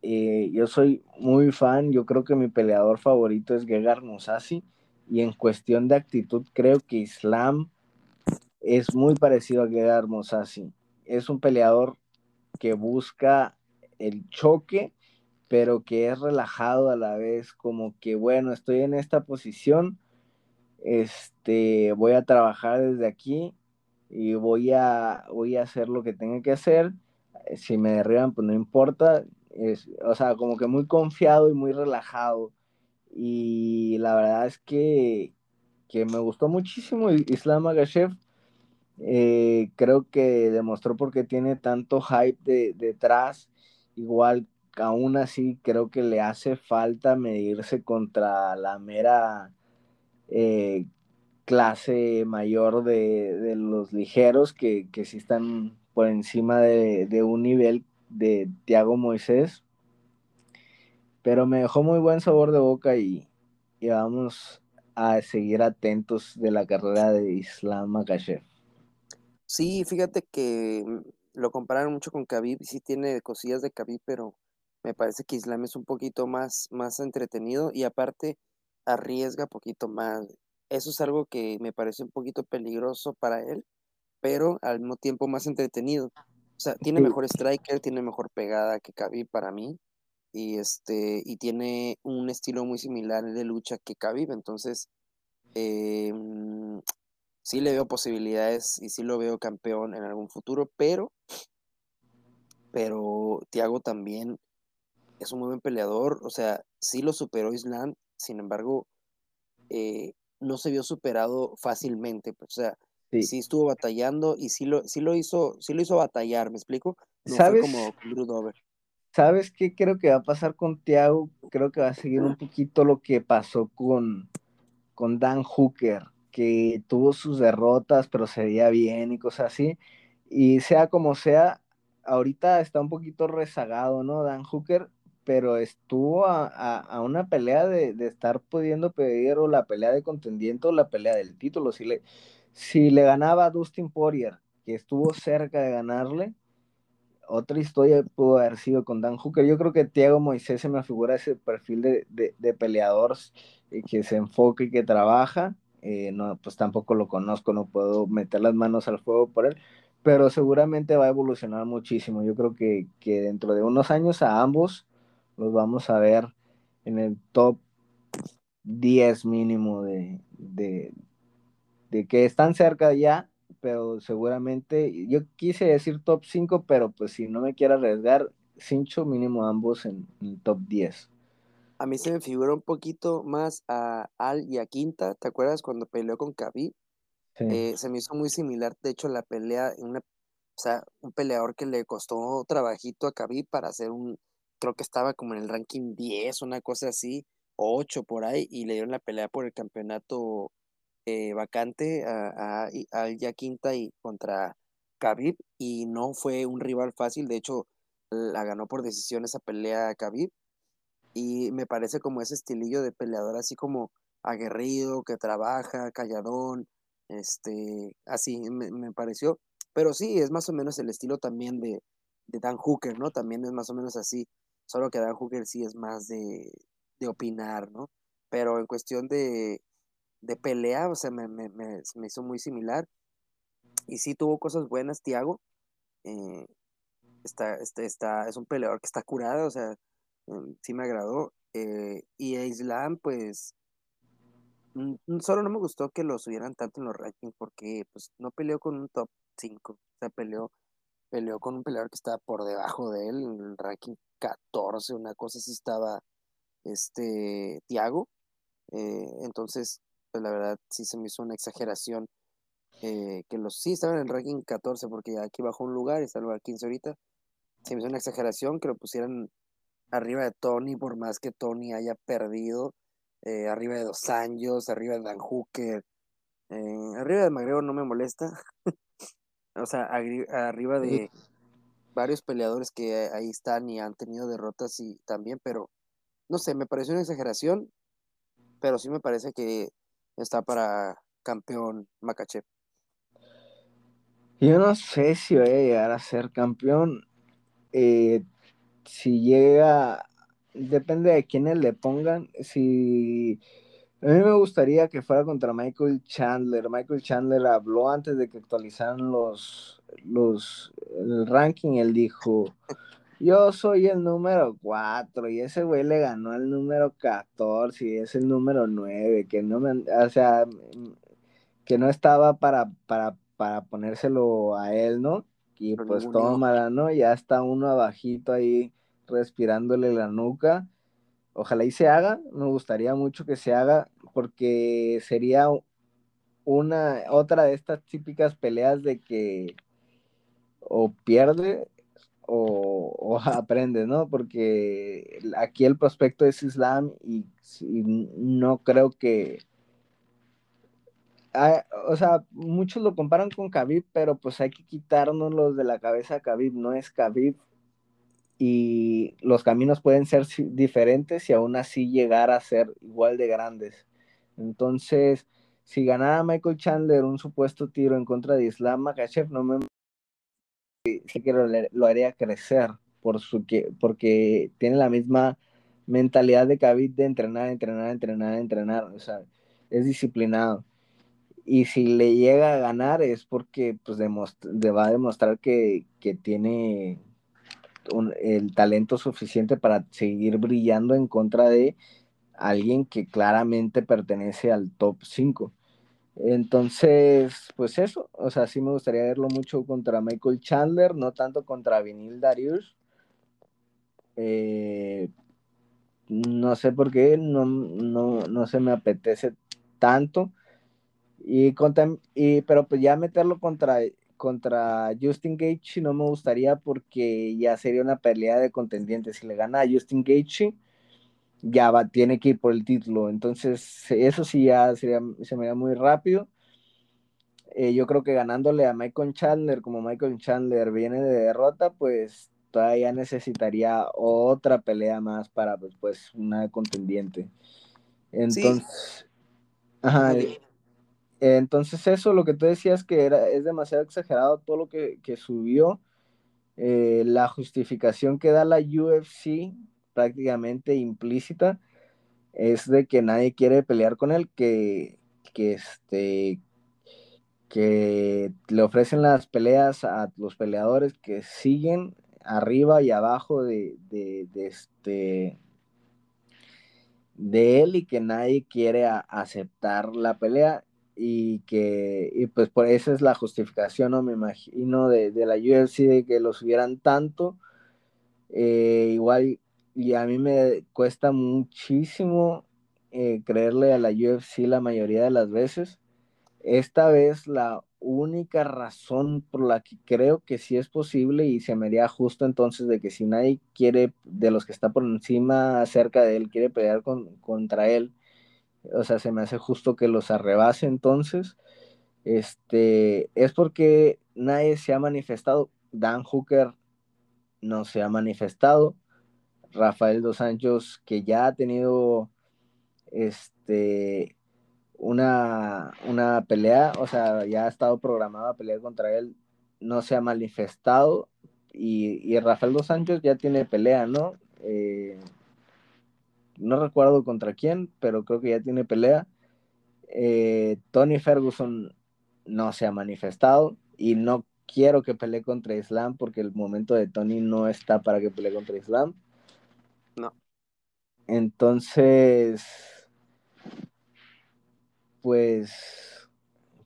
Eh, yo soy muy fan, yo creo que mi peleador favorito es Gegard Mousasi. Y en cuestión de actitud, creo que Islam es muy parecido a Gegard Mousasi. Es un peleador que busca el choque, pero que es relajado a la vez, como que bueno, estoy en esta posición, este, voy a trabajar desde aquí y voy a, voy a hacer lo que tenga que hacer. Eh, si me derriban, pues no importa. Es, o sea, como que muy confiado y muy relajado. Y la verdad es que, que me gustó muchísimo Islam Agashev eh, creo que demostró porque tiene tanto hype detrás. Igual, aún así, creo que le hace falta medirse contra la mera eh, clase mayor de, los ligeros que, que sí están por encima de, un nivel de Tiago Moisés. Pero me dejó muy buen sabor de boca y, y vamos a seguir atentos de la carrera de Islam Makashev. Sí, fíjate que mm, lo compararon mucho con Khabib, sí tiene cosillas de Khabib, pero me parece que Islam es un poquito más, más entretenido y aparte arriesga poquito más. Eso es algo que me parece un poquito peligroso para él, pero al mismo tiempo más entretenido. O sea, tiene mejor striker, tiene mejor pegada que Khabib para mí y este y tiene un estilo muy similar de lucha que Khabib, entonces eh, sí le veo posibilidades y sí lo veo campeón en algún futuro, pero, pero Tiago también es un muy buen peleador, o sea, sí lo superó Island, sin embargo, eh, no se vio superado fácilmente, pues, o sea, sí. estuvo batallando y sí lo, sí lo hizo, sí lo hizo batallar, ¿me explico? No ¿Sabes? fue como ¿Sabes qué creo que va a pasar con Tiago? Creo que va a seguir un poquito lo que pasó con, con Dan Hooker que tuvo sus derrotas, pero se veía bien y cosas así. Y sea como sea, ahorita está un poquito rezagado, ¿no? Dan Hooker, pero estuvo a, una pelea de, estar pudiendo pedir o la pelea de contendiente o la pelea del título. Si le, si le ganaba a Dustin Poirier, que estuvo cerca de ganarle, otra historia pudo haber sido con Dan Hooker. Yo creo que Thiago Moisés se me figura ese perfil de, de, peleador eh, que se enfoca y que trabaja. Eh, no, pues tampoco lo conozco, no puedo meter las manos al fuego por él, pero seguramente va a evolucionar muchísimo. Yo creo que, que dentro de unos años a ambos los vamos a ver en el top 10 mínimo de, de, que están cerca ya, pero seguramente, yo quise decir top 5, pero pues si no me quiero arriesgar, cincho mínimo ambos en, el top 10. A mí se me figura un poquito más a Al y a Quinta, ¿te acuerdas cuando peleó con Khabib? Eh, se me hizo muy similar, de hecho, la pelea, una, o sea, un peleador que le costó trabajito a Khabib para hacer un, creo que estaba como en el ranking 10, una cosa así, o 8 por ahí, y le dieron la pelea por el campeonato eh, vacante a, a, Quinta y contra Khabib, y no fue un rival fácil, de hecho, la ganó por decisión esa pelea Khabib, y me parece como ese estilillo de peleador así como aguerrido, que trabaja, calladón, este, así me, me pareció, pero sí, es más o menos el estilo también de, de Dan Hooker, ¿no? También es más o menos así. Solo que Dan Hooker sí es más de, opinar, ¿no? Pero en cuestión de, de pelea, o sea, me, me, me, hizo muy similar. Y sí tuvo cosas buenas, Tiago. Eh, está, este, está, es un peleador que está curado, o sea, sí me agradó. Eh, y a Islam, pues, mm, mm, solo no me gustó que lo subieran tanto en los rankings porque pues no peleó con un top 5, o sea, peleó, peleó con un peleador que estaba por debajo de él en el ranking 14, una cosa así estaba este Tiago. Eh, entonces, pues la verdad sí se me hizo una exageración eh, que los sí estaban en el ranking 14 porque aquí bajó un lugar y está en el lugar 15 ahorita. Se me hizo una exageración que lo pusieran arriba de Tony, por más que Tony haya perdido, eh, arriba de Dos Años, arriba de Dan Hooker, arriba de Magreo no me molesta. o sea, arriba de, varios peleadores que ahí están y han tenido derrotas y también, pero no sé, me pareció una exageración, pero sí me parece que está para campeón Makachev. Yo no sé si voy a llegar a ser campeón. Eh, si llega, depende de quiénes le pongan. Si a mí me gustaría que fuera contra Michael Chandler. Michael Chandler habló antes de que actualizaran los, los, el ranking. Él dijo, yo soy el número 4 y ese güey le ganó el número 14 y es el número 9, que no me, o sea, que no estaba para, para, para ponérselo a él, ¿no? Y pues toma, ¿no? Ya está uno abajito ahí respirándole la nuca. Ojalá y se haga, me gustaría mucho que se haga porque sería una otra de estas típicas peleas de que o pierde o, aprende, ¿no? Porque aquí el prospecto es Islam y, no creo que... o sea, muchos lo comparan con Khabib, pero pues hay que los de la cabeza Khabib, no es Khabib y los caminos pueden ser diferentes y aún así llegar a ser igual de grandes. Entonces, si ganara Michael Chandler un supuesto tiro en contra de Islam Makhachev, no me sí que lo, haría crecer por su que, porque tiene la misma mentalidad de Khabib de entrenar, entrenar, entrenar, entrenar, o sea, es disciplinado. Y si le llega a ganar es porque pues, va a demostrar que, que tiene el talento suficiente para seguir brillando en contra de alguien que claramente pertenece al top 5. Entonces, pues eso, o sea, sí me gustaría verlo mucho contra Michael Chandler, no tanto contra Vinil Darius. Eh, no sé por qué, no, no, se me apetece tanto. Y, contra, y pero pues ya meterlo contra contra Justin Gaethje no me gustaría porque ya sería una pelea de contendientes. Si le gana a Justin Gaethje, ya va, tiene que ir por el título. Entonces, eso sí ya sería, se me da muy rápido. Eh, yo creo que ganándole a Michael Chandler, como Michael Chandler viene de derrota, pues todavía necesitaría otra pelea más para pues, pues una contendiente. Entonces, ajá, entonces eso, lo que tú decías que es demasiado exagerado todo lo que, subió. Eh, la justificación que da la UFC, prácticamente implícita, es de que nadie quiere pelear con él, que, que, este, que le ofrecen las peleas a los peleadores que siguen arriba y abajo de, de este de él y que nadie quiere aceptar la pelea y que, y pues por eso es la justificación, ¿no? Me imagino de, la UFC de que lo subieran tanto. Eh, igual, y a mí me cuesta muchísimo eh, creerle a la UFC la mayoría de las veces. Esta vez la única razón por la que creo que sí es posible y se me haría justo entonces de que si nadie quiere, de los que está por encima, cerca de él, quiere pelear con, contra él, o sea, se me hace justo que los arrebase entonces, este, es porque nadie se ha manifestado, Dan Hooker no se ha manifestado, Rafael Dos Anjos, que ya ha tenido, este, una, una pelea, o sea, ya ha estado programada a pelear contra él, no se ha manifestado, y, y Rafael Dos Anjos ya tiene pelea, ¿no? Eh, no recuerdo contra quién, pero creo que ya tiene pelea. Eh, Tony Ferguson no se ha manifestado y no quiero que pelee contra Islam porque el momento de Tony no está para que pelee contra Islam. No. Entonces, pues,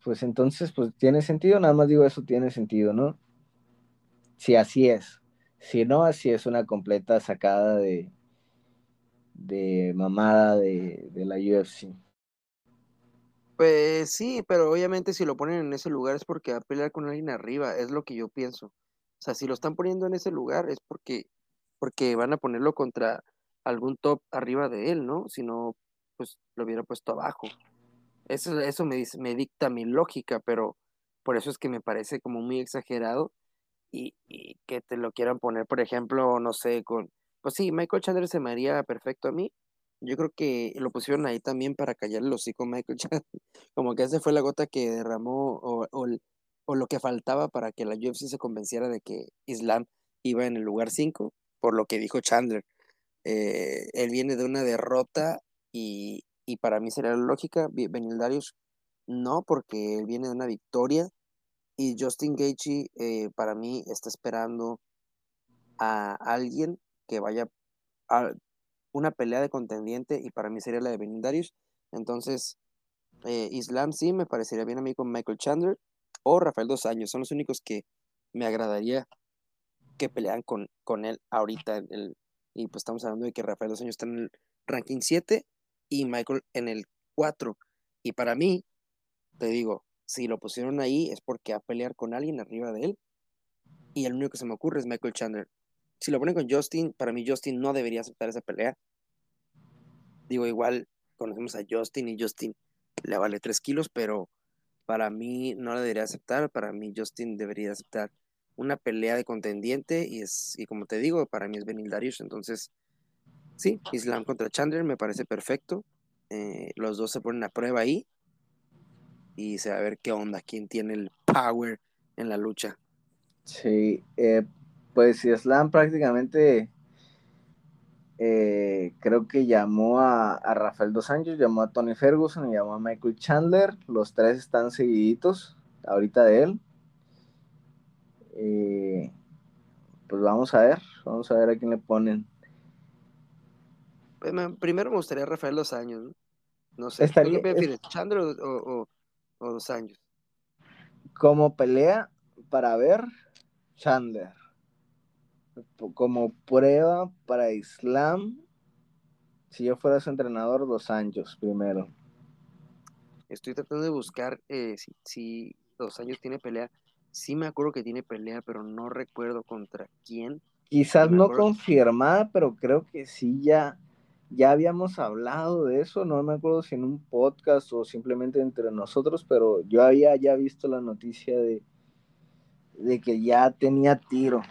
pues entonces, pues tiene sentido, nada más digo eso tiene sentido, ¿no? Si así es. Si no, así es una completa sacada de, de mamada de, la UFC. Pues sí, pero obviamente si lo ponen en ese lugar es porque va a pelear con alguien arriba, es lo que yo pienso. O sea, si lo están poniendo en ese lugar es porque, porque van a ponerlo contra algún top arriba de él, ¿no? Si no, pues lo hubiera puesto abajo. Eso, eso me, me dicta mi lógica, pero por eso es que me parece como muy exagerado y, y que te lo quieran poner, por ejemplo, no sé, con, pues sí, Michael Chandler se me haría perfecto a mí. Yo creo que lo pusieron ahí también para callarle los hocico Michael Chandler. Como que esa fue la gota que derramó o, o, lo que faltaba para que la UFC se convenciera de que Islam iba en el lugar 5, por lo que dijo Chandler. Eh, él viene de una derrota y, y para mí sería lógica. Benil Darius no, porque él viene de una victoria. Y Justin Gaethje eh, para mí está esperando a alguien que vaya a una pelea de contendiente y para mí sería la de Benindarius. Entonces, eh, Islam sí me parecería bien a mí con Michael Chandler o Rafael Dos Años. Son los únicos que me agradaría que pelean con, con él ahorita. El, y pues estamos hablando de que Rafael Dos Años está en el ranking 7 y Michael en el 4. Y para mí, te digo, si lo pusieron ahí es porque a pelear con alguien arriba de él. Y el único que se me ocurre es Michael Chandler si lo ponen con Justin, para mí Justin no debería aceptar esa pelea. Digo, igual conocemos a Justin y Justin le vale 3 kilos, pero para mí no la debería aceptar. Para mí Justin debería aceptar una pelea de contendiente y es y como te digo, para mí es Benil Darius. Entonces, sí, Islam contra Chandler me parece perfecto. Eh, los dos se ponen a prueba ahí y se va a ver qué onda, quién tiene el power en la lucha. Sí, eh, pues Islam prácticamente eh, creo que llamó a, Rafael Dos Anjos, llamó a Tony Ferguson y llamó a Michael Chandler. Los tres están seguiditos ahorita de él. Eh, pues vamos a ver, vamos a ver a quién le ponen. Pues, primero me gustaría Rafael Dos Años, ¿no? sé. ¿Qué prefieres, Chandler o, o Dos Años? Como pelea para ver, Chandler como prueba para Islam, si yo fuera su entrenador, dos años primero. Estoy tratando de buscar eh, si, dos años tiene pelea. Sí me acuerdo que tiene pelea, pero no recuerdo contra quién. Quizás no confirmada, pero creo que sí ya, ya habíamos hablado de eso. No me acuerdo si en un podcast o simplemente entre nosotros, pero yo había ya visto la noticia de, de que ya tenía tiro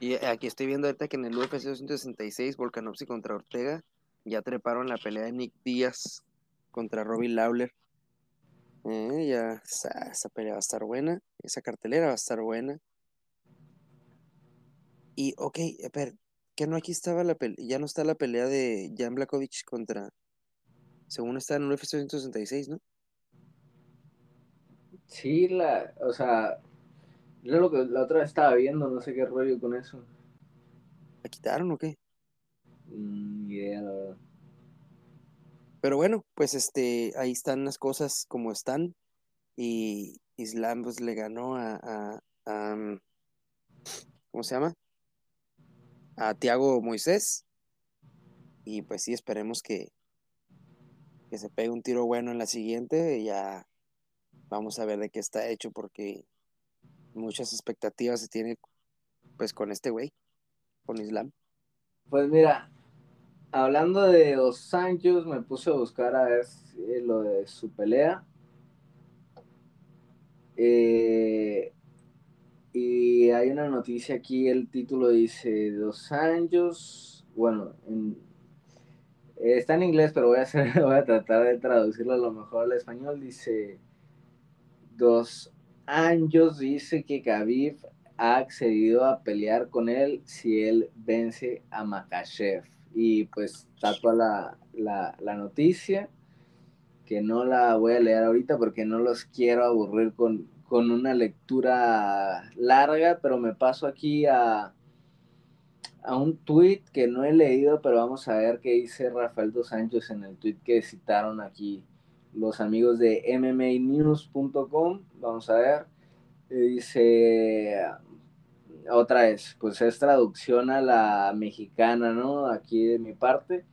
Y aquí estoy viendo ahorita que en el UFC 266, Volkanovski contra Ortega, ya treparon la pelea de Nick Díaz contra Robbie Lawler. Eh, ya, esa, pelea va a estar buena, esa cartelera va a estar buena. Y, ok, pero, que no aquí estaba la pelea, ya no está la pelea de Jan Blakovic contra, según está en el UFC 266, ¿no? Sí, la, o sea, yo lo que la otra vez estaba viendo, no sé qué rollo con eso. ¿La quitaron o qué? Mm, idea, la verdad. Pero bueno, pues este, ahí están las cosas como están. Y Islam pues le ganó a, a, mm, ¿cómo se llama? A Tiago Moisés. Y pues sí, esperemos que, que se pegue un tiro bueno en la siguiente. Y ya vamos a ver de qué está hecho porque muchas expectativas se tiene pues con este güey, con Islam. Pues mira, hablando de Dos Anjos, me puse a buscar a ver lo de su pelea. Eh, y hay una noticia aquí, el título dice Dos Anjos, bueno, está en inglés, pero voy a, hacer, voy a tratar de traducirlo a lo mejor al español. Dice Dos Anjos dice que Khabib ha accedido a pelear con él si él vence a Makachev. Y pues está toda la, la, noticia, que no la voy a leer ahorita porque no los quiero aburrir con, con una lectura larga, pero me paso aquí a, a un tweet que no he leído, pero vamos a ver qué dice Rafael Dos Anjos en el tweet que citaron aquí los amigos de mmanews.com. Vamos a ver. Dice otra vez, pues es traducción a la mexicana, ¿no? Aquí de mi parte.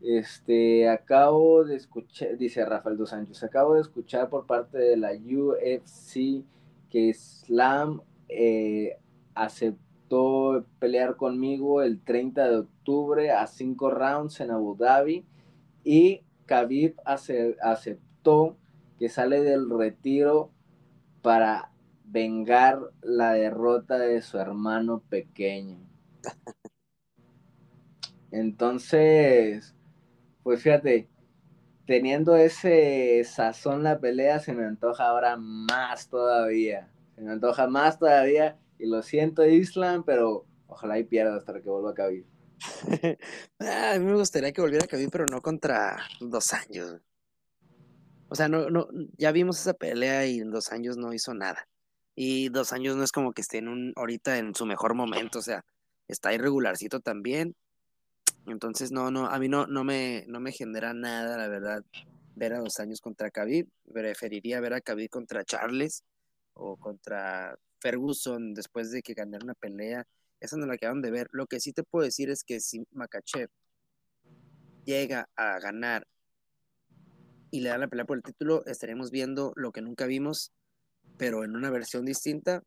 Este, acabo de escuchar, dice Rafael Dos Sánchez, acabo de escuchar por parte de la UFC que Islam eh, aceptó pelear conmigo el 30 de octubre a cinco rounds en Abu Dhabi y Khabib aceptó que sale del retiro para vengar la derrota de su hermano pequeño. Entonces, pues fíjate, teniendo ese sazón la pelea, se me antoja ahora más todavía. Se me antoja más todavía. Y lo siento, Islam, pero ojalá y pierda hasta que vuelva a Khabib. Ah, a mí me gustaría que volviera a Khabib, pero no contra dos años. O sea, no, no, ya vimos esa pelea y en dos años no hizo nada. Y dos años no es como que esté en un, ahorita en su mejor momento, o sea, está irregularcito también. Entonces, no, no, a mí no, no, me, no me genera nada, la verdad, ver a dos años contra Khabib. Preferiría ver a Khabib contra Charles o contra Ferguson después de que ganara una pelea. Esa no la acaban de ver. Lo que sí te puedo decir es que si Makachev llega a ganar y le da la pelea por el título, estaremos viendo lo que nunca vimos, pero en una versión distinta,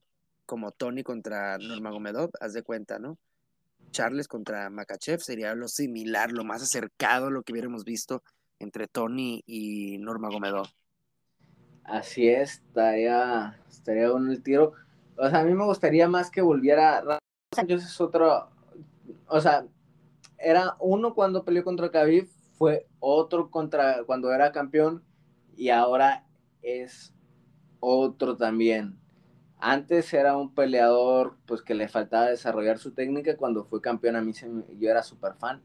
como Tony contra Nurmagomedov, haz de cuenta, ¿no? Charles contra Makachev sería lo similar, lo más acercado a lo que hubiéramos visto entre Tony y Nurmagomedov. Así es, estaría, estaría bueno el tiro. O sea, a mí me gustaría más que volviera. Es otro. O sea, era uno cuando peleó contra Khabib, fue otro contra cuando era campeón y ahora es otro también. Antes era un peleador pues que le faltaba desarrollar su técnica. Cuando fue campeón a mí yo era súper fan.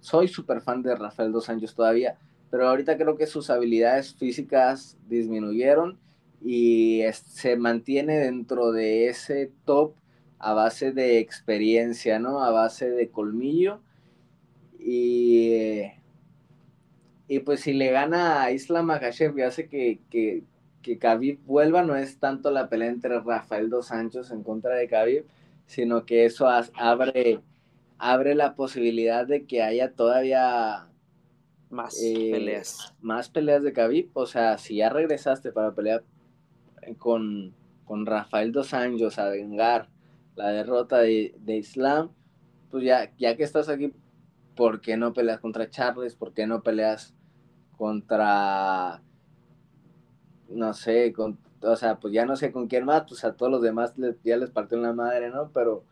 Soy súper fan de Rafael Dos Anjos todavía. Pero ahorita creo que sus habilidades físicas disminuyeron y se mantiene dentro de ese top a base de experiencia, ¿no? A base de colmillo. Y, y pues si le gana a Islam Makhachev y hace que, que, que Khabib vuelva no es tanto la pelea entre Rafael dos Sanchos en contra de Khabib, sino que eso abre, abre la posibilidad de que haya todavía más eh, peleas. Más peleas de Khabib. O sea, si ya regresaste para pelear con, con Rafael dos Anjos a vengar la derrota de, de, Islam, pues ya, ya que estás aquí, ¿por qué no peleas contra Charles? ¿Por qué no peleas contra no sé, con, o sea, pues ya no sé con quién más, pues a todos los demás ya les partió la madre, ¿no? Pero,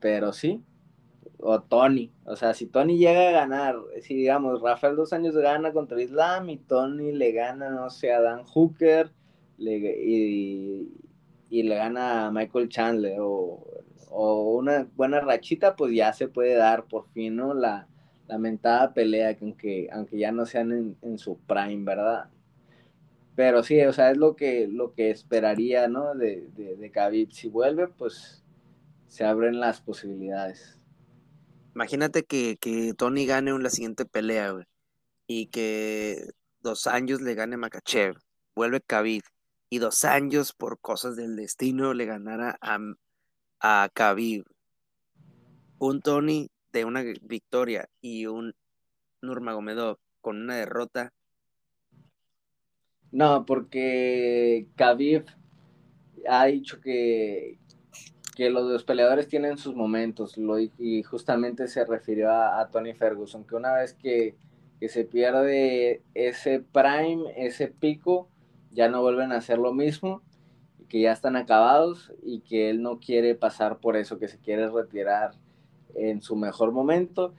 pero sí, o Tony, o sea, si Tony llega a ganar, si digamos, Rafael dos años gana contra Islam y Tony le gana, no sé, a Dan Hooker y, le gana a Michael Chandler o, una buena rachita, pues ya se puede dar por fin, ¿no? La lamentada pelea, que aunque, aunque ya no sean en, su prime, ¿verdad? Pero sí, o sea, es lo que, lo que esperaría, ¿no? De, de, de Khabib. Si vuelve, pues se abren las posibilidades. Imagínate que, que Tony gane en la siguiente pelea. Y que dos años le gane Makachev. Vuelve Khabib. Y dos años por cosas del destino le ganara a, a Khabib. Un Tony de una victoria y un Nurmagomedov con una derrota. No, porque Khabib ha dicho que, que los, peleadores tienen sus momentos, lo, y justamente se refirió a, Tony Ferguson, que una vez que, se pierde ese prime, ese pico, ya no vuelven a hacer lo mismo, que ya están acabados y que él no quiere pasar por eso, que se quiere retirar en su mejor momento.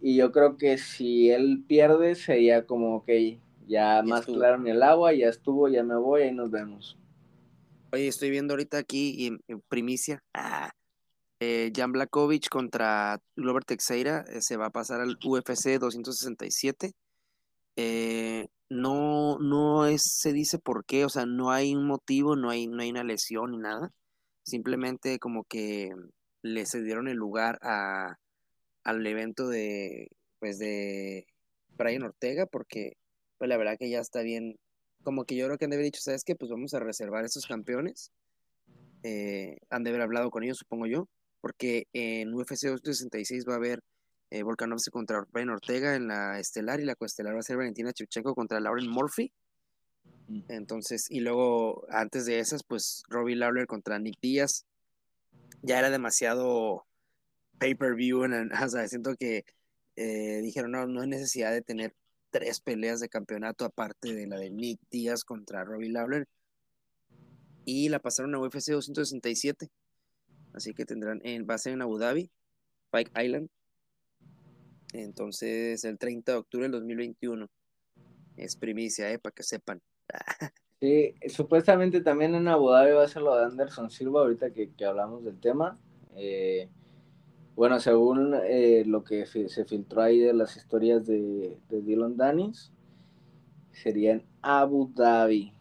Y yo creo que si él pierde sería como, ok, ya, más claro en el agua, ya estuvo, ya me voy, y nos vemos. Oye, estoy viendo ahorita aquí en, primicia. Ah, eh, Jan Blakovic contra Glover Teixeira eh, se va a pasar al UFC 267. Eh, no, no se dice por qué, o sea, no hay un motivo, no hay, no hay una lesión ni nada. Simplemente como que le cedieron el lugar a, al evento de, pues de Brian Ortega, porque pues la verdad que ya está bien como que yo creo que han de haber dicho, ¿sabes qué? Pues vamos a reservar a esos campeones. Eh, han de haber hablado con ellos, supongo yo, porque en UFC 266 va a haber eh, Volkanovski contra Ben Ortega en la estelar y la coestelar va a ser Valentina Chevchenko contra Lauren Murphy. Mm. Entonces, y luego antes de esas, pues Robbie Lawler contra Nick Díaz. Ya era demasiado pay-per-view, o sea, siento que eh, dijeron, no, no hay necesidad de tener tres peleas de campeonato aparte de la de Nick Díaz contra Robbie Lawler. Y la pasaron a UFC 267. Así que tendrán, en, va a ser en Abu Dhabi, Pike Island. Entonces, el 30 de octubre del 2021. Es primicia, ¿eh? Para que sepan. Sí, supuestamente también en Abu Dhabi va a ser lo de Anderson Silva, ahorita que, que hablamos del tema. Eh, bueno, según eh, lo que se filtró ahí de las historias de, de Dylan Danis, sería en Abu Dhabi.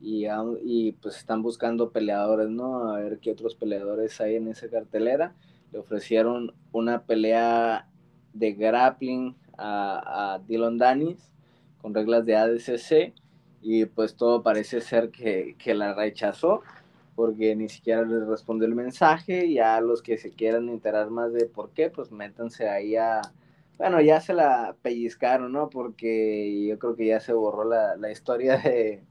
Y, y, pues están buscando peleadores, ¿no? A ver qué otros peleadores hay en esa cartelera. Le ofrecieron una pelea de grappling a, a Dylan Danis con reglas de ADCC y pues todo parece ser que, que la rechazó porque ni siquiera les respondió el mensaje. y a los que se quieran enterar más de por qué, pues métanse ahí a. Bueno, ya se la pellizcaron, ¿no? Porque yo creo que ya se borró la, la historia de,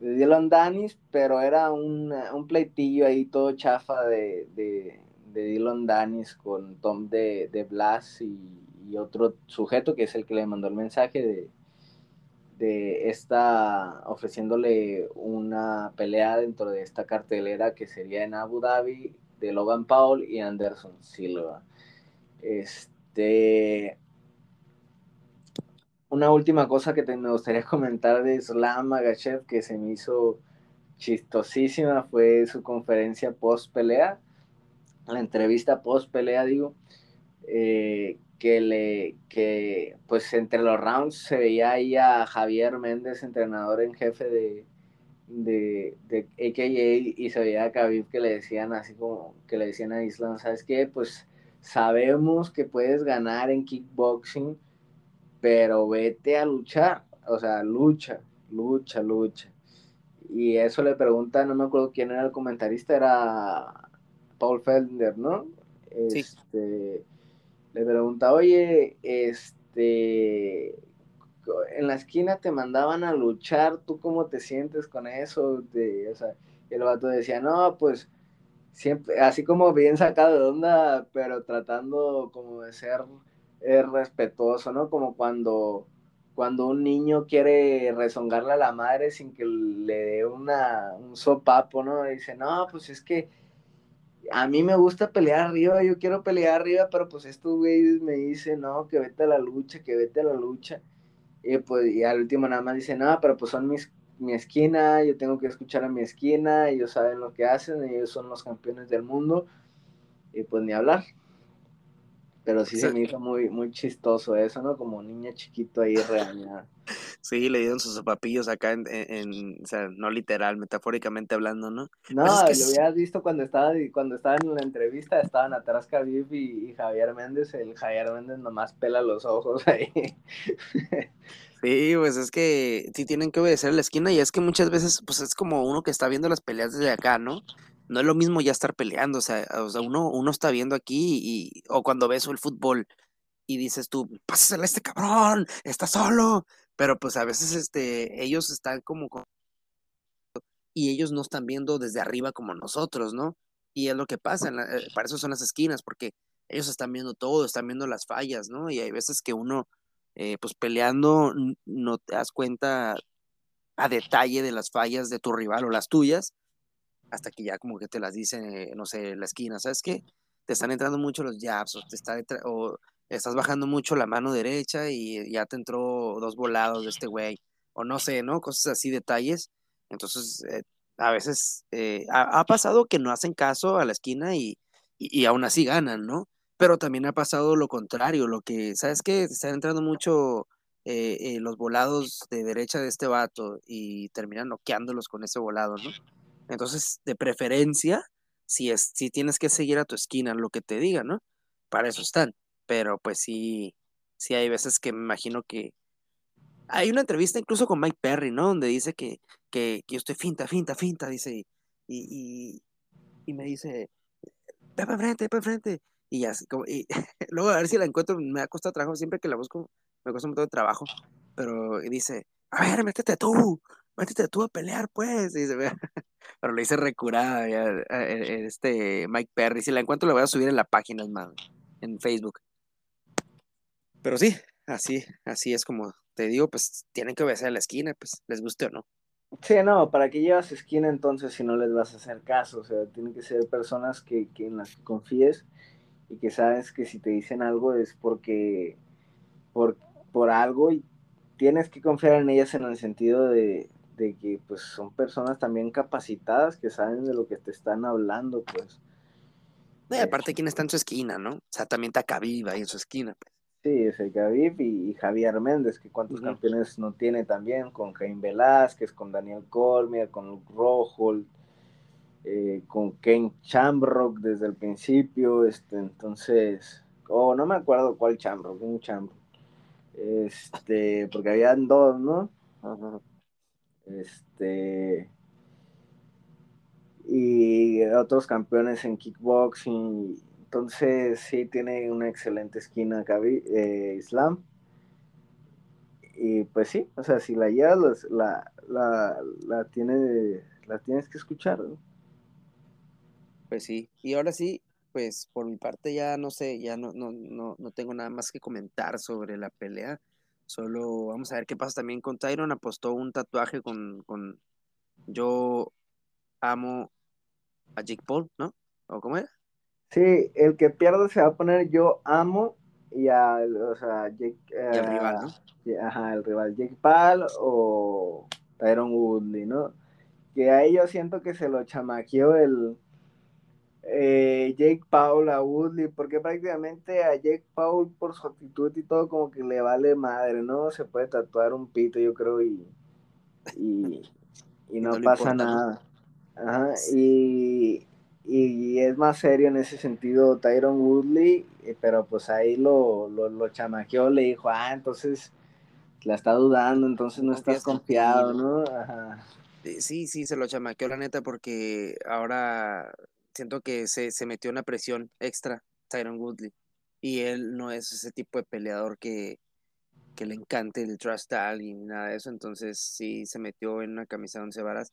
de Dylan Danis, pero era un, un pleitillo ahí todo chafa de, de, de Dylan Danis con Tom de, de Blas y, otro sujeto que es el que le mandó el mensaje de, de esta ofreciéndole una pelea dentro de esta cartelera que sería en Abu Dhabi de Logan Paul y Anderson Silva. Este una última cosa que me gustaría comentar de Islam Magachev que se me hizo chistosísima fue su conferencia post pelea, la entrevista post pelea digo, eh, que le que pues entre los rounds se veía ahí a Javier Méndez, entrenador en jefe de, de, de AKA, y se veía a Khabib que le decían así como que le decían a Islam, ¿sabes qué? Pues sabemos que puedes ganar en kickboxing, pero vete a luchar, o sea, lucha, lucha, lucha. Y eso le pregunta, no me acuerdo quién era el comentarista, era Paul Felder, ¿no? Sí. Este, le pregunta, oye, este, en la esquina te mandaban a luchar, ¿tú cómo te sientes con eso? De, o sea, y el vato decía, no, pues siempre, así como bien sacado de onda, pero tratando como de ser eh, respetuoso, ¿no? Como cuando, cuando un niño quiere rezongarle a la madre sin que le dé una, un sopapo, ¿no? dice, no, pues es que a mí me gusta pelear arriba, yo quiero pelear arriba, pero pues estos güeyes me dicen, no, que vete a la lucha, que vete a la lucha. Y pues y al último nada más dicen, no, pero pues son mis, mi esquina, yo tengo que escuchar a mi esquina, ellos saben lo que hacen, ellos son los campeones del mundo, y pues ni hablar. Pero sí se me hizo muy, muy chistoso eso, ¿no? Como niña chiquito ahí regañada. Sí, le dieron sus papillos acá, en, en, o sea, no literal, metafóricamente hablando, ¿no? No, lo habías visto cuando estaba, cuando estaban en la entrevista, estaban atrás Khabib y, y, Javier Méndez, el Javier Méndez nomás pela los ojos ahí. Sí, pues es que sí tienen que obedecer a la esquina y es que muchas veces, pues es como uno que está viendo las peleas desde acá, ¿no? No es lo mismo ya estar peleando, o sea, o sea uno, uno está viendo aquí y, o cuando ves el fútbol y dices tú, pásasela a este cabrón, está solo, pero pues a veces este, ellos están como y ellos no están viendo desde arriba como nosotros, ¿no? Y es lo que pasa, eh, para eso son las esquinas, porque ellos están viendo todo, están viendo las fallas, ¿no? Y hay veces que uno, eh, pues peleando, no te das cuenta a detalle de las fallas de tu rival o las tuyas, hasta que ya como que te las dice, no sé, la esquina, ¿sabes qué? Te están entrando mucho los jabs o te está o estás bajando mucho la mano derecha y ya te entró dos volados de este güey, o no sé, ¿no? Cosas así, detalles. Entonces, eh, a veces eh, ha, pasado que no hacen caso a la esquina y, y, aún así ganan, ¿no? Pero también ha pasado lo contrario, lo que, ¿sabes qué? Están entrando mucho eh, los volados de derecha de este vato y terminan noqueándolos con ese volado, ¿no? Entonces, de preferencia, si, es, si tienes que seguir a tu esquina lo que te diga, ¿no? Para eso están pero pues sí, sí hay veces que me imagino que... Hay una entrevista incluso con Mike Perry, ¿no? Donde dice que, que, que yo estoy finta, finta, finta, dice, y, y, me dice, ve para enfrente, ve para enfrente. Y así, como, y luego a ver si la encuentro, me ha costado trabajo, siempre que la busco, me cuesta un montón de trabajo, pero dice, a ver, métete tú, métete tú a pelear, pues. Y dice, pero le dice recurada este Mike Perry. Si la encuentro, la voy a subir en la página, en Facebook. Pero sí, así, así es como te digo, pues tienen que obedecer a la esquina, pues les guste o no. Sí, no, ¿para qué llevas esquina entonces si no les vas a hacer caso? O sea, tienen que ser personas que, que en las que confíes y que sabes que si te dicen algo es porque por, por algo y tienes que confiar en ellas en el sentido de, de que pues son personas también capacitadas que saben de lo que te están hablando, pues. y aparte, ¿quién está en su esquina, no? O sea, también está viva ahí en su esquina, pues. Sí, es el Khabib y, Javier Méndez, que cuántos campeones no tiene también, con Cain Velázquez, con Daniel Cormier, con Luke Rojo, eh, con Ken Chambrock desde el principio, este, entonces, oh, no me acuerdo cuál Chambrock, un Chambrock, este, porque habían dos, ¿no? Este, y otros campeones en kickboxing entonces sí tiene una excelente esquina eh, Islam. Y pues sí, o sea, si la llevas, la, la, la, tiene, la tienes que escuchar. Pues sí, y ahora sí, pues por mi parte ya no sé, ya no, no, no, no tengo nada más que comentar sobre la pelea. Solo vamos a ver qué pasa también con Tyron. Apostó un tatuaje con, con Yo amo a Jake Paul, ¿no? ¿O cómo era? Sí, el que pierde se va a poner yo amo y a, o sea, Jake, el rival, ¿no? Ajá, el rival, Jake Paul o Tyron Woodley, ¿no? Que ahí yo siento que se lo chamaqueó el eh, Jake Paul a Woodley, porque prácticamente a Jake Paul por su actitud y todo como que le vale madre, ¿no? Se puede tatuar un pito, yo creo, y, y, no, pasa nada. Ajá, y, y es más serio en ese sentido Tyron Woodley, eh, pero pues ahí lo, lo, lo chamaqueó, le dijo, ah, entonces la está dudando, entonces no estás confiado, ¿no? Ajá. Sí, sí, se lo chamaqueó la neta porque ahora siento que se, se metió una presión extra Tyron Woodley y él no es ese tipo de peleador que, que le encante el trust y nada de eso, entonces sí se metió en una camisa de once varas,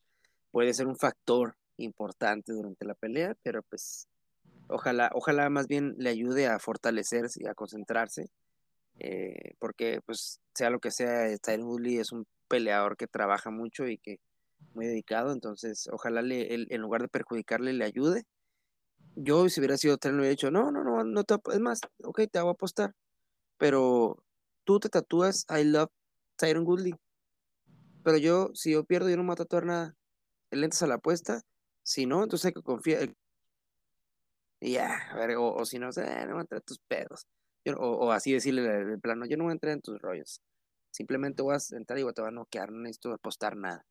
puede ser un factor importante durante la pelea, pero pues ojalá, ojalá más bien le ayude a fortalecerse y a concentrarse, eh, porque pues sea lo que sea, Tyron Woodley es un peleador que trabaja mucho y que muy dedicado, entonces ojalá le, en lugar de perjudicarle le ayude yo si hubiera sido le hubiera dicho, no, no, no, no te, es más, ok, te hago apostar, pero tú te tatúas I love Tyron Goodley. Pero yo, si yo pierdo, yo no me voy a tatuar nada. El lentes a la apuesta, si no, entonces hay que confiar. Y ya, a ver, o, si no, eh, no voy a entrar en tus pedos. o, así decirle el plano, yo no voy a entrar en tus rollos. Simplemente voy a entrar y te voy a noquear, no necesito apostar nada.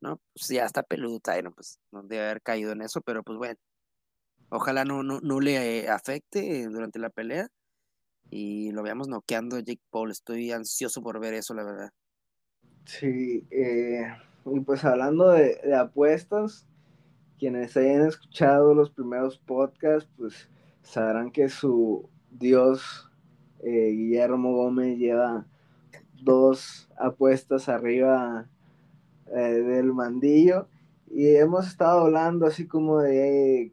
¿No? Pues ya está peludo Tyron, pues no debe haber caído en eso, pero pues bueno. Ojalá no, no, no le afecte durante la pelea y lo veamos noqueando a Jake Paul. Estoy ansioso por ver eso, la verdad. Sí, eh, y pues hablando de, apuestas, quienes hayan escuchado los primeros podcasts, pues sabrán que su dios eh, Guillermo Gómez lleva dos apuestas arriba eh, del mandillo y hemos estado hablando así como de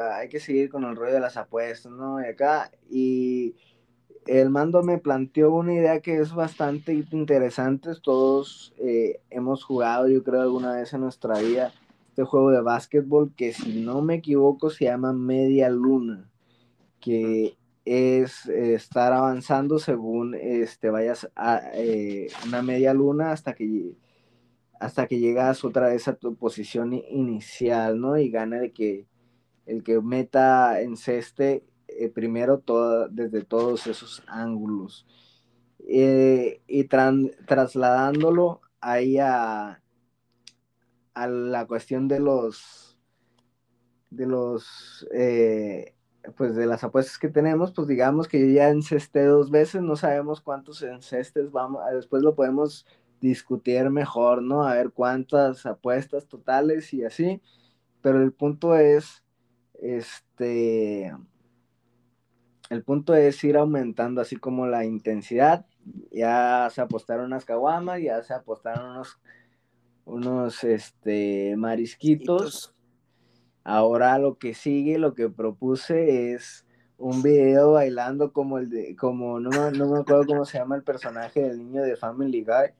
hay que seguir con el rollo de las apuestas, ¿no? Y acá, y el mando me planteó una idea que es bastante interesante. Todos eh, hemos jugado, yo creo, alguna vez en nuestra vida este juego de básquetbol que, si no me equivoco, se llama Media Luna, que es eh, estar avanzando según este, vayas a eh, una media luna hasta que hasta que llegas otra vez a tu posición inicial, ¿no? Y gana el que el que meta en ceste eh, primero desde todos esos ángulos. Y trasladándolo ahí a, a la cuestión de los de los eh, pues de las apuestas que tenemos, pues digamos que yo ya encesté dos veces, no sabemos cuántos encestes vamos, después lo podemos discutir mejor, ¿no? A ver cuántas apuestas totales y así, pero el punto es, este, el punto es ir aumentando así como la intensidad. Ya se apostaron unas caguamas, ya se apostaron unos, unos este, marisquitos. Ahora lo que sigue, lo que propuse es un video bailando como el de, como no, no me acuerdo cómo se llama el personaje del niño de Family Guy.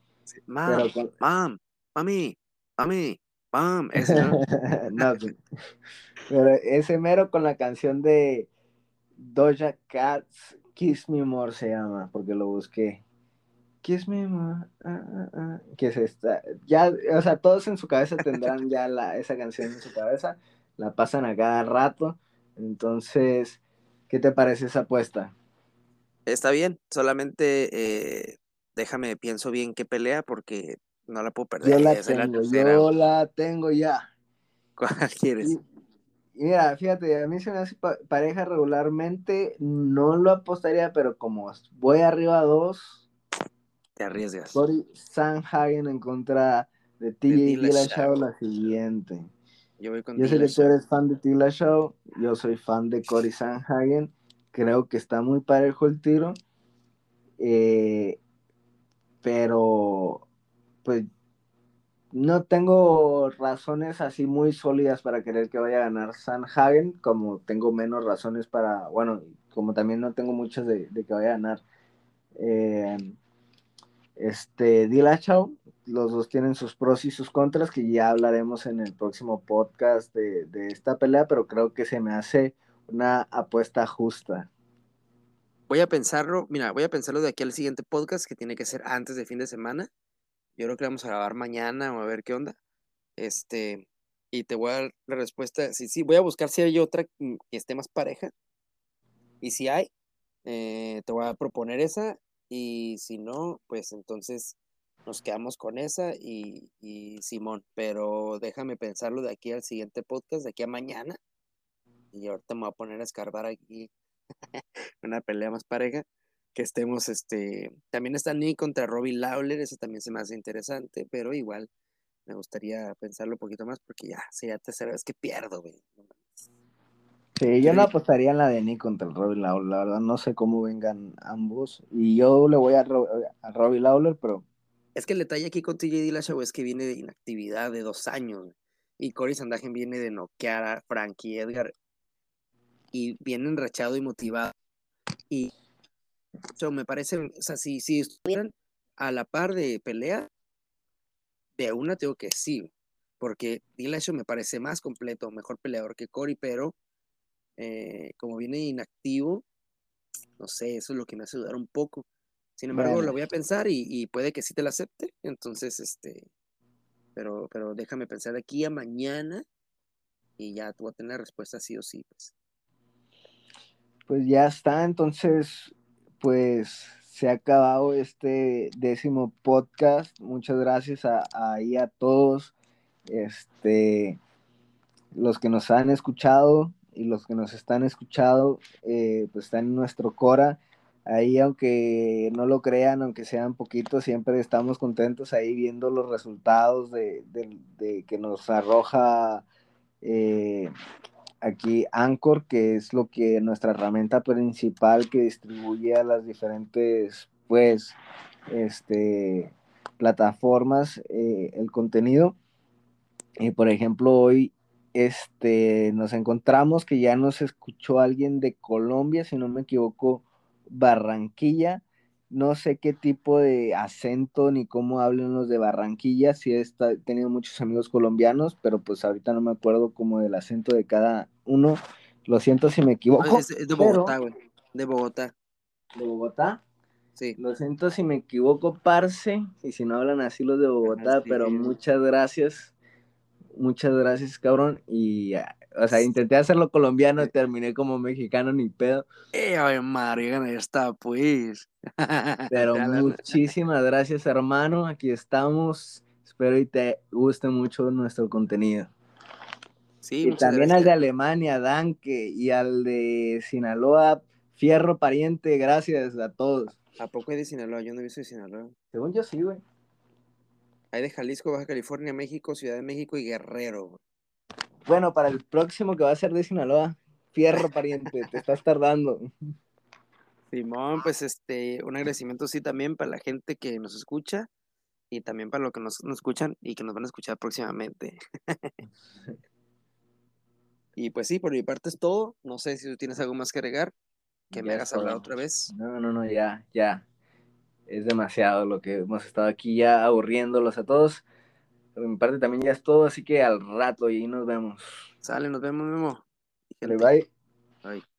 Mam, mam, mami, mami, mam, ese no, pero ese mero con la canción de Doja Cats Kiss Me More se llama, porque lo busqué. Kiss Me More, ah, ah, ah, que es esta. Ya, o sea, todos en su cabeza tendrán ya la, esa canción en su cabeza, la pasan a cada rato. Entonces, ¿qué te parece esa apuesta? Está bien, solamente eh, déjame, pienso bien qué pelea porque no la puedo perder. Yo la tengo, yo la tengo ya. ¿Cuál quieres? Mira, fíjate, a mí se me hace pareja regularmente, no lo apostaría, pero como voy arriba a dos, te arriesgas. Cory Sanhagen en contra de TJ Dillashaw la siguiente. Yo voy con Yo sé que tú eres fan de Dillashaw, yo soy fan de Cory Sanhagen, creo que está muy parejo el tiro, eh, pero pues no tengo razones así muy sólidas para querer que vaya a ganar Sanhagen, como tengo menos razones para, bueno, como también no tengo muchas de, que vaya a ganar eh, este Dillashaw. Los dos tienen sus pros y sus contras, que ya hablaremos en el próximo podcast de, de esta pelea, pero creo que se me hace una apuesta justa. Voy a pensarlo, mira, voy a pensarlo de aquí al siguiente podcast, que tiene que ser antes de fin de semana yo creo que vamos a grabar mañana o a ver qué onda. Este, y te voy a dar la respuesta. Sí, sí, voy a buscar si hay otra que esté más pareja. Y si hay, eh, te voy a proponer esa. Y si no, pues entonces nos quedamos con esa y, y, Simón. Pero déjame pensarlo de aquí al siguiente podcast, de aquí a mañana. Y ahorita me voy a poner a escarbar aquí una pelea más pareja que estemos, este, también está Nick contra Robbie Lawler, eso también se me hace interesante, pero igual me gustaría pensarlo un poquito más porque ya sería tercera vez que pierdo, güey. Sí, yo no apostaría en la de Nick contra el Robbie Lawler, la verdad no sé cómo vengan ambos, y yo le voy a, a Robbie Lawler, pero... Es que el detalle aquí con TJ Dillashaw es que viene de inactividad de dos años, y Cory Sandagen viene de noquear a Frankie Edgar, y viene enrachado y motivado, y me parece, o sea, si, si estuvieran a la par de pelea, de una tengo que sí, porque Dillashaw me parece más completo, mejor peleador que Cory, pero eh, como viene inactivo, no sé, eso es lo que me hace dudar un poco. Sin embargo, Bueno. lo voy a pensar y, y puede que sí te la acepte. Entonces, este, pero, pero déjame pensar de aquí a mañana y ya tú vas a tener la respuesta sí o sí. Pues. Pues ya está, entonces, pues se ha acabado este décimo podcast. Muchas gracias a, ahí a todos, este, los que nos han escuchado y los que nos están escuchando, eh, pues están en nuestro Cora. Ahí, aunque no lo crean, aunque sean poquitos, siempre estamos contentos ahí viendo los resultados de, de, que nos arroja eh, aquí Anchor, que es lo que nuestra herramienta principal que distribuye a las diferentes, pues, este, plataformas eh, el contenido. Y por ejemplo, hoy este, nos encontramos que ya nos escuchó alguien de Colombia, si no me equivoco, Barranquilla. No sé qué tipo de acento ni cómo hablan los de Barranquilla. Sí he tenido muchos amigos colombianos, pero pues ahorita no me acuerdo como del acento de cada uno. Lo siento si me equivoco. Es, de Bogotá, güey. Pero... De Bogotá. ¿De Bogotá? Sí. Lo siento si me equivoco, parce, y si no hablan así los de Bogotá, Ajá, sí. pero muchas gracias. Muchas gracias, cabrón. Y, o sea, intenté hacerlo colombiano, terminé como mexicano, ni pedo. Eh, ay, Mariana, está, pues. Pero muchísimas gracias, hermano. Aquí estamos. Espero y te guste mucho nuestro contenido. Sí, y también gracias. al de Alemania, Danke, y al de Sinaloa, Fierro Pariente, gracias a todos. ¿A poco hay de Sinaloa? Yo no he visto de Sinaloa. Según yo sí, güey. Hay de Jalisco, Baja California, México, Ciudad de México y Guerrero. Güey. Bueno, para el próximo que va a ser de Sinaloa, Fierro Pariente, te estás tardando. Simón, pues este, un agradecimiento sí también para la gente que nos escucha y también para los que nos, nos escuchan y que nos van a escuchar próximamente. y pues sí, por mi parte es todo. No sé si tú tienes algo más que agregar, que Ya me hagas hablar otra vez. No, no, no, ya, ya. Es demasiado lo que hemos estado aquí ya aburriéndolos a todos. Por mi parte también ya es todo, así que al rato y ahí nos vemos. Sale, nos vemos, Memo. Bye, bye. Bye.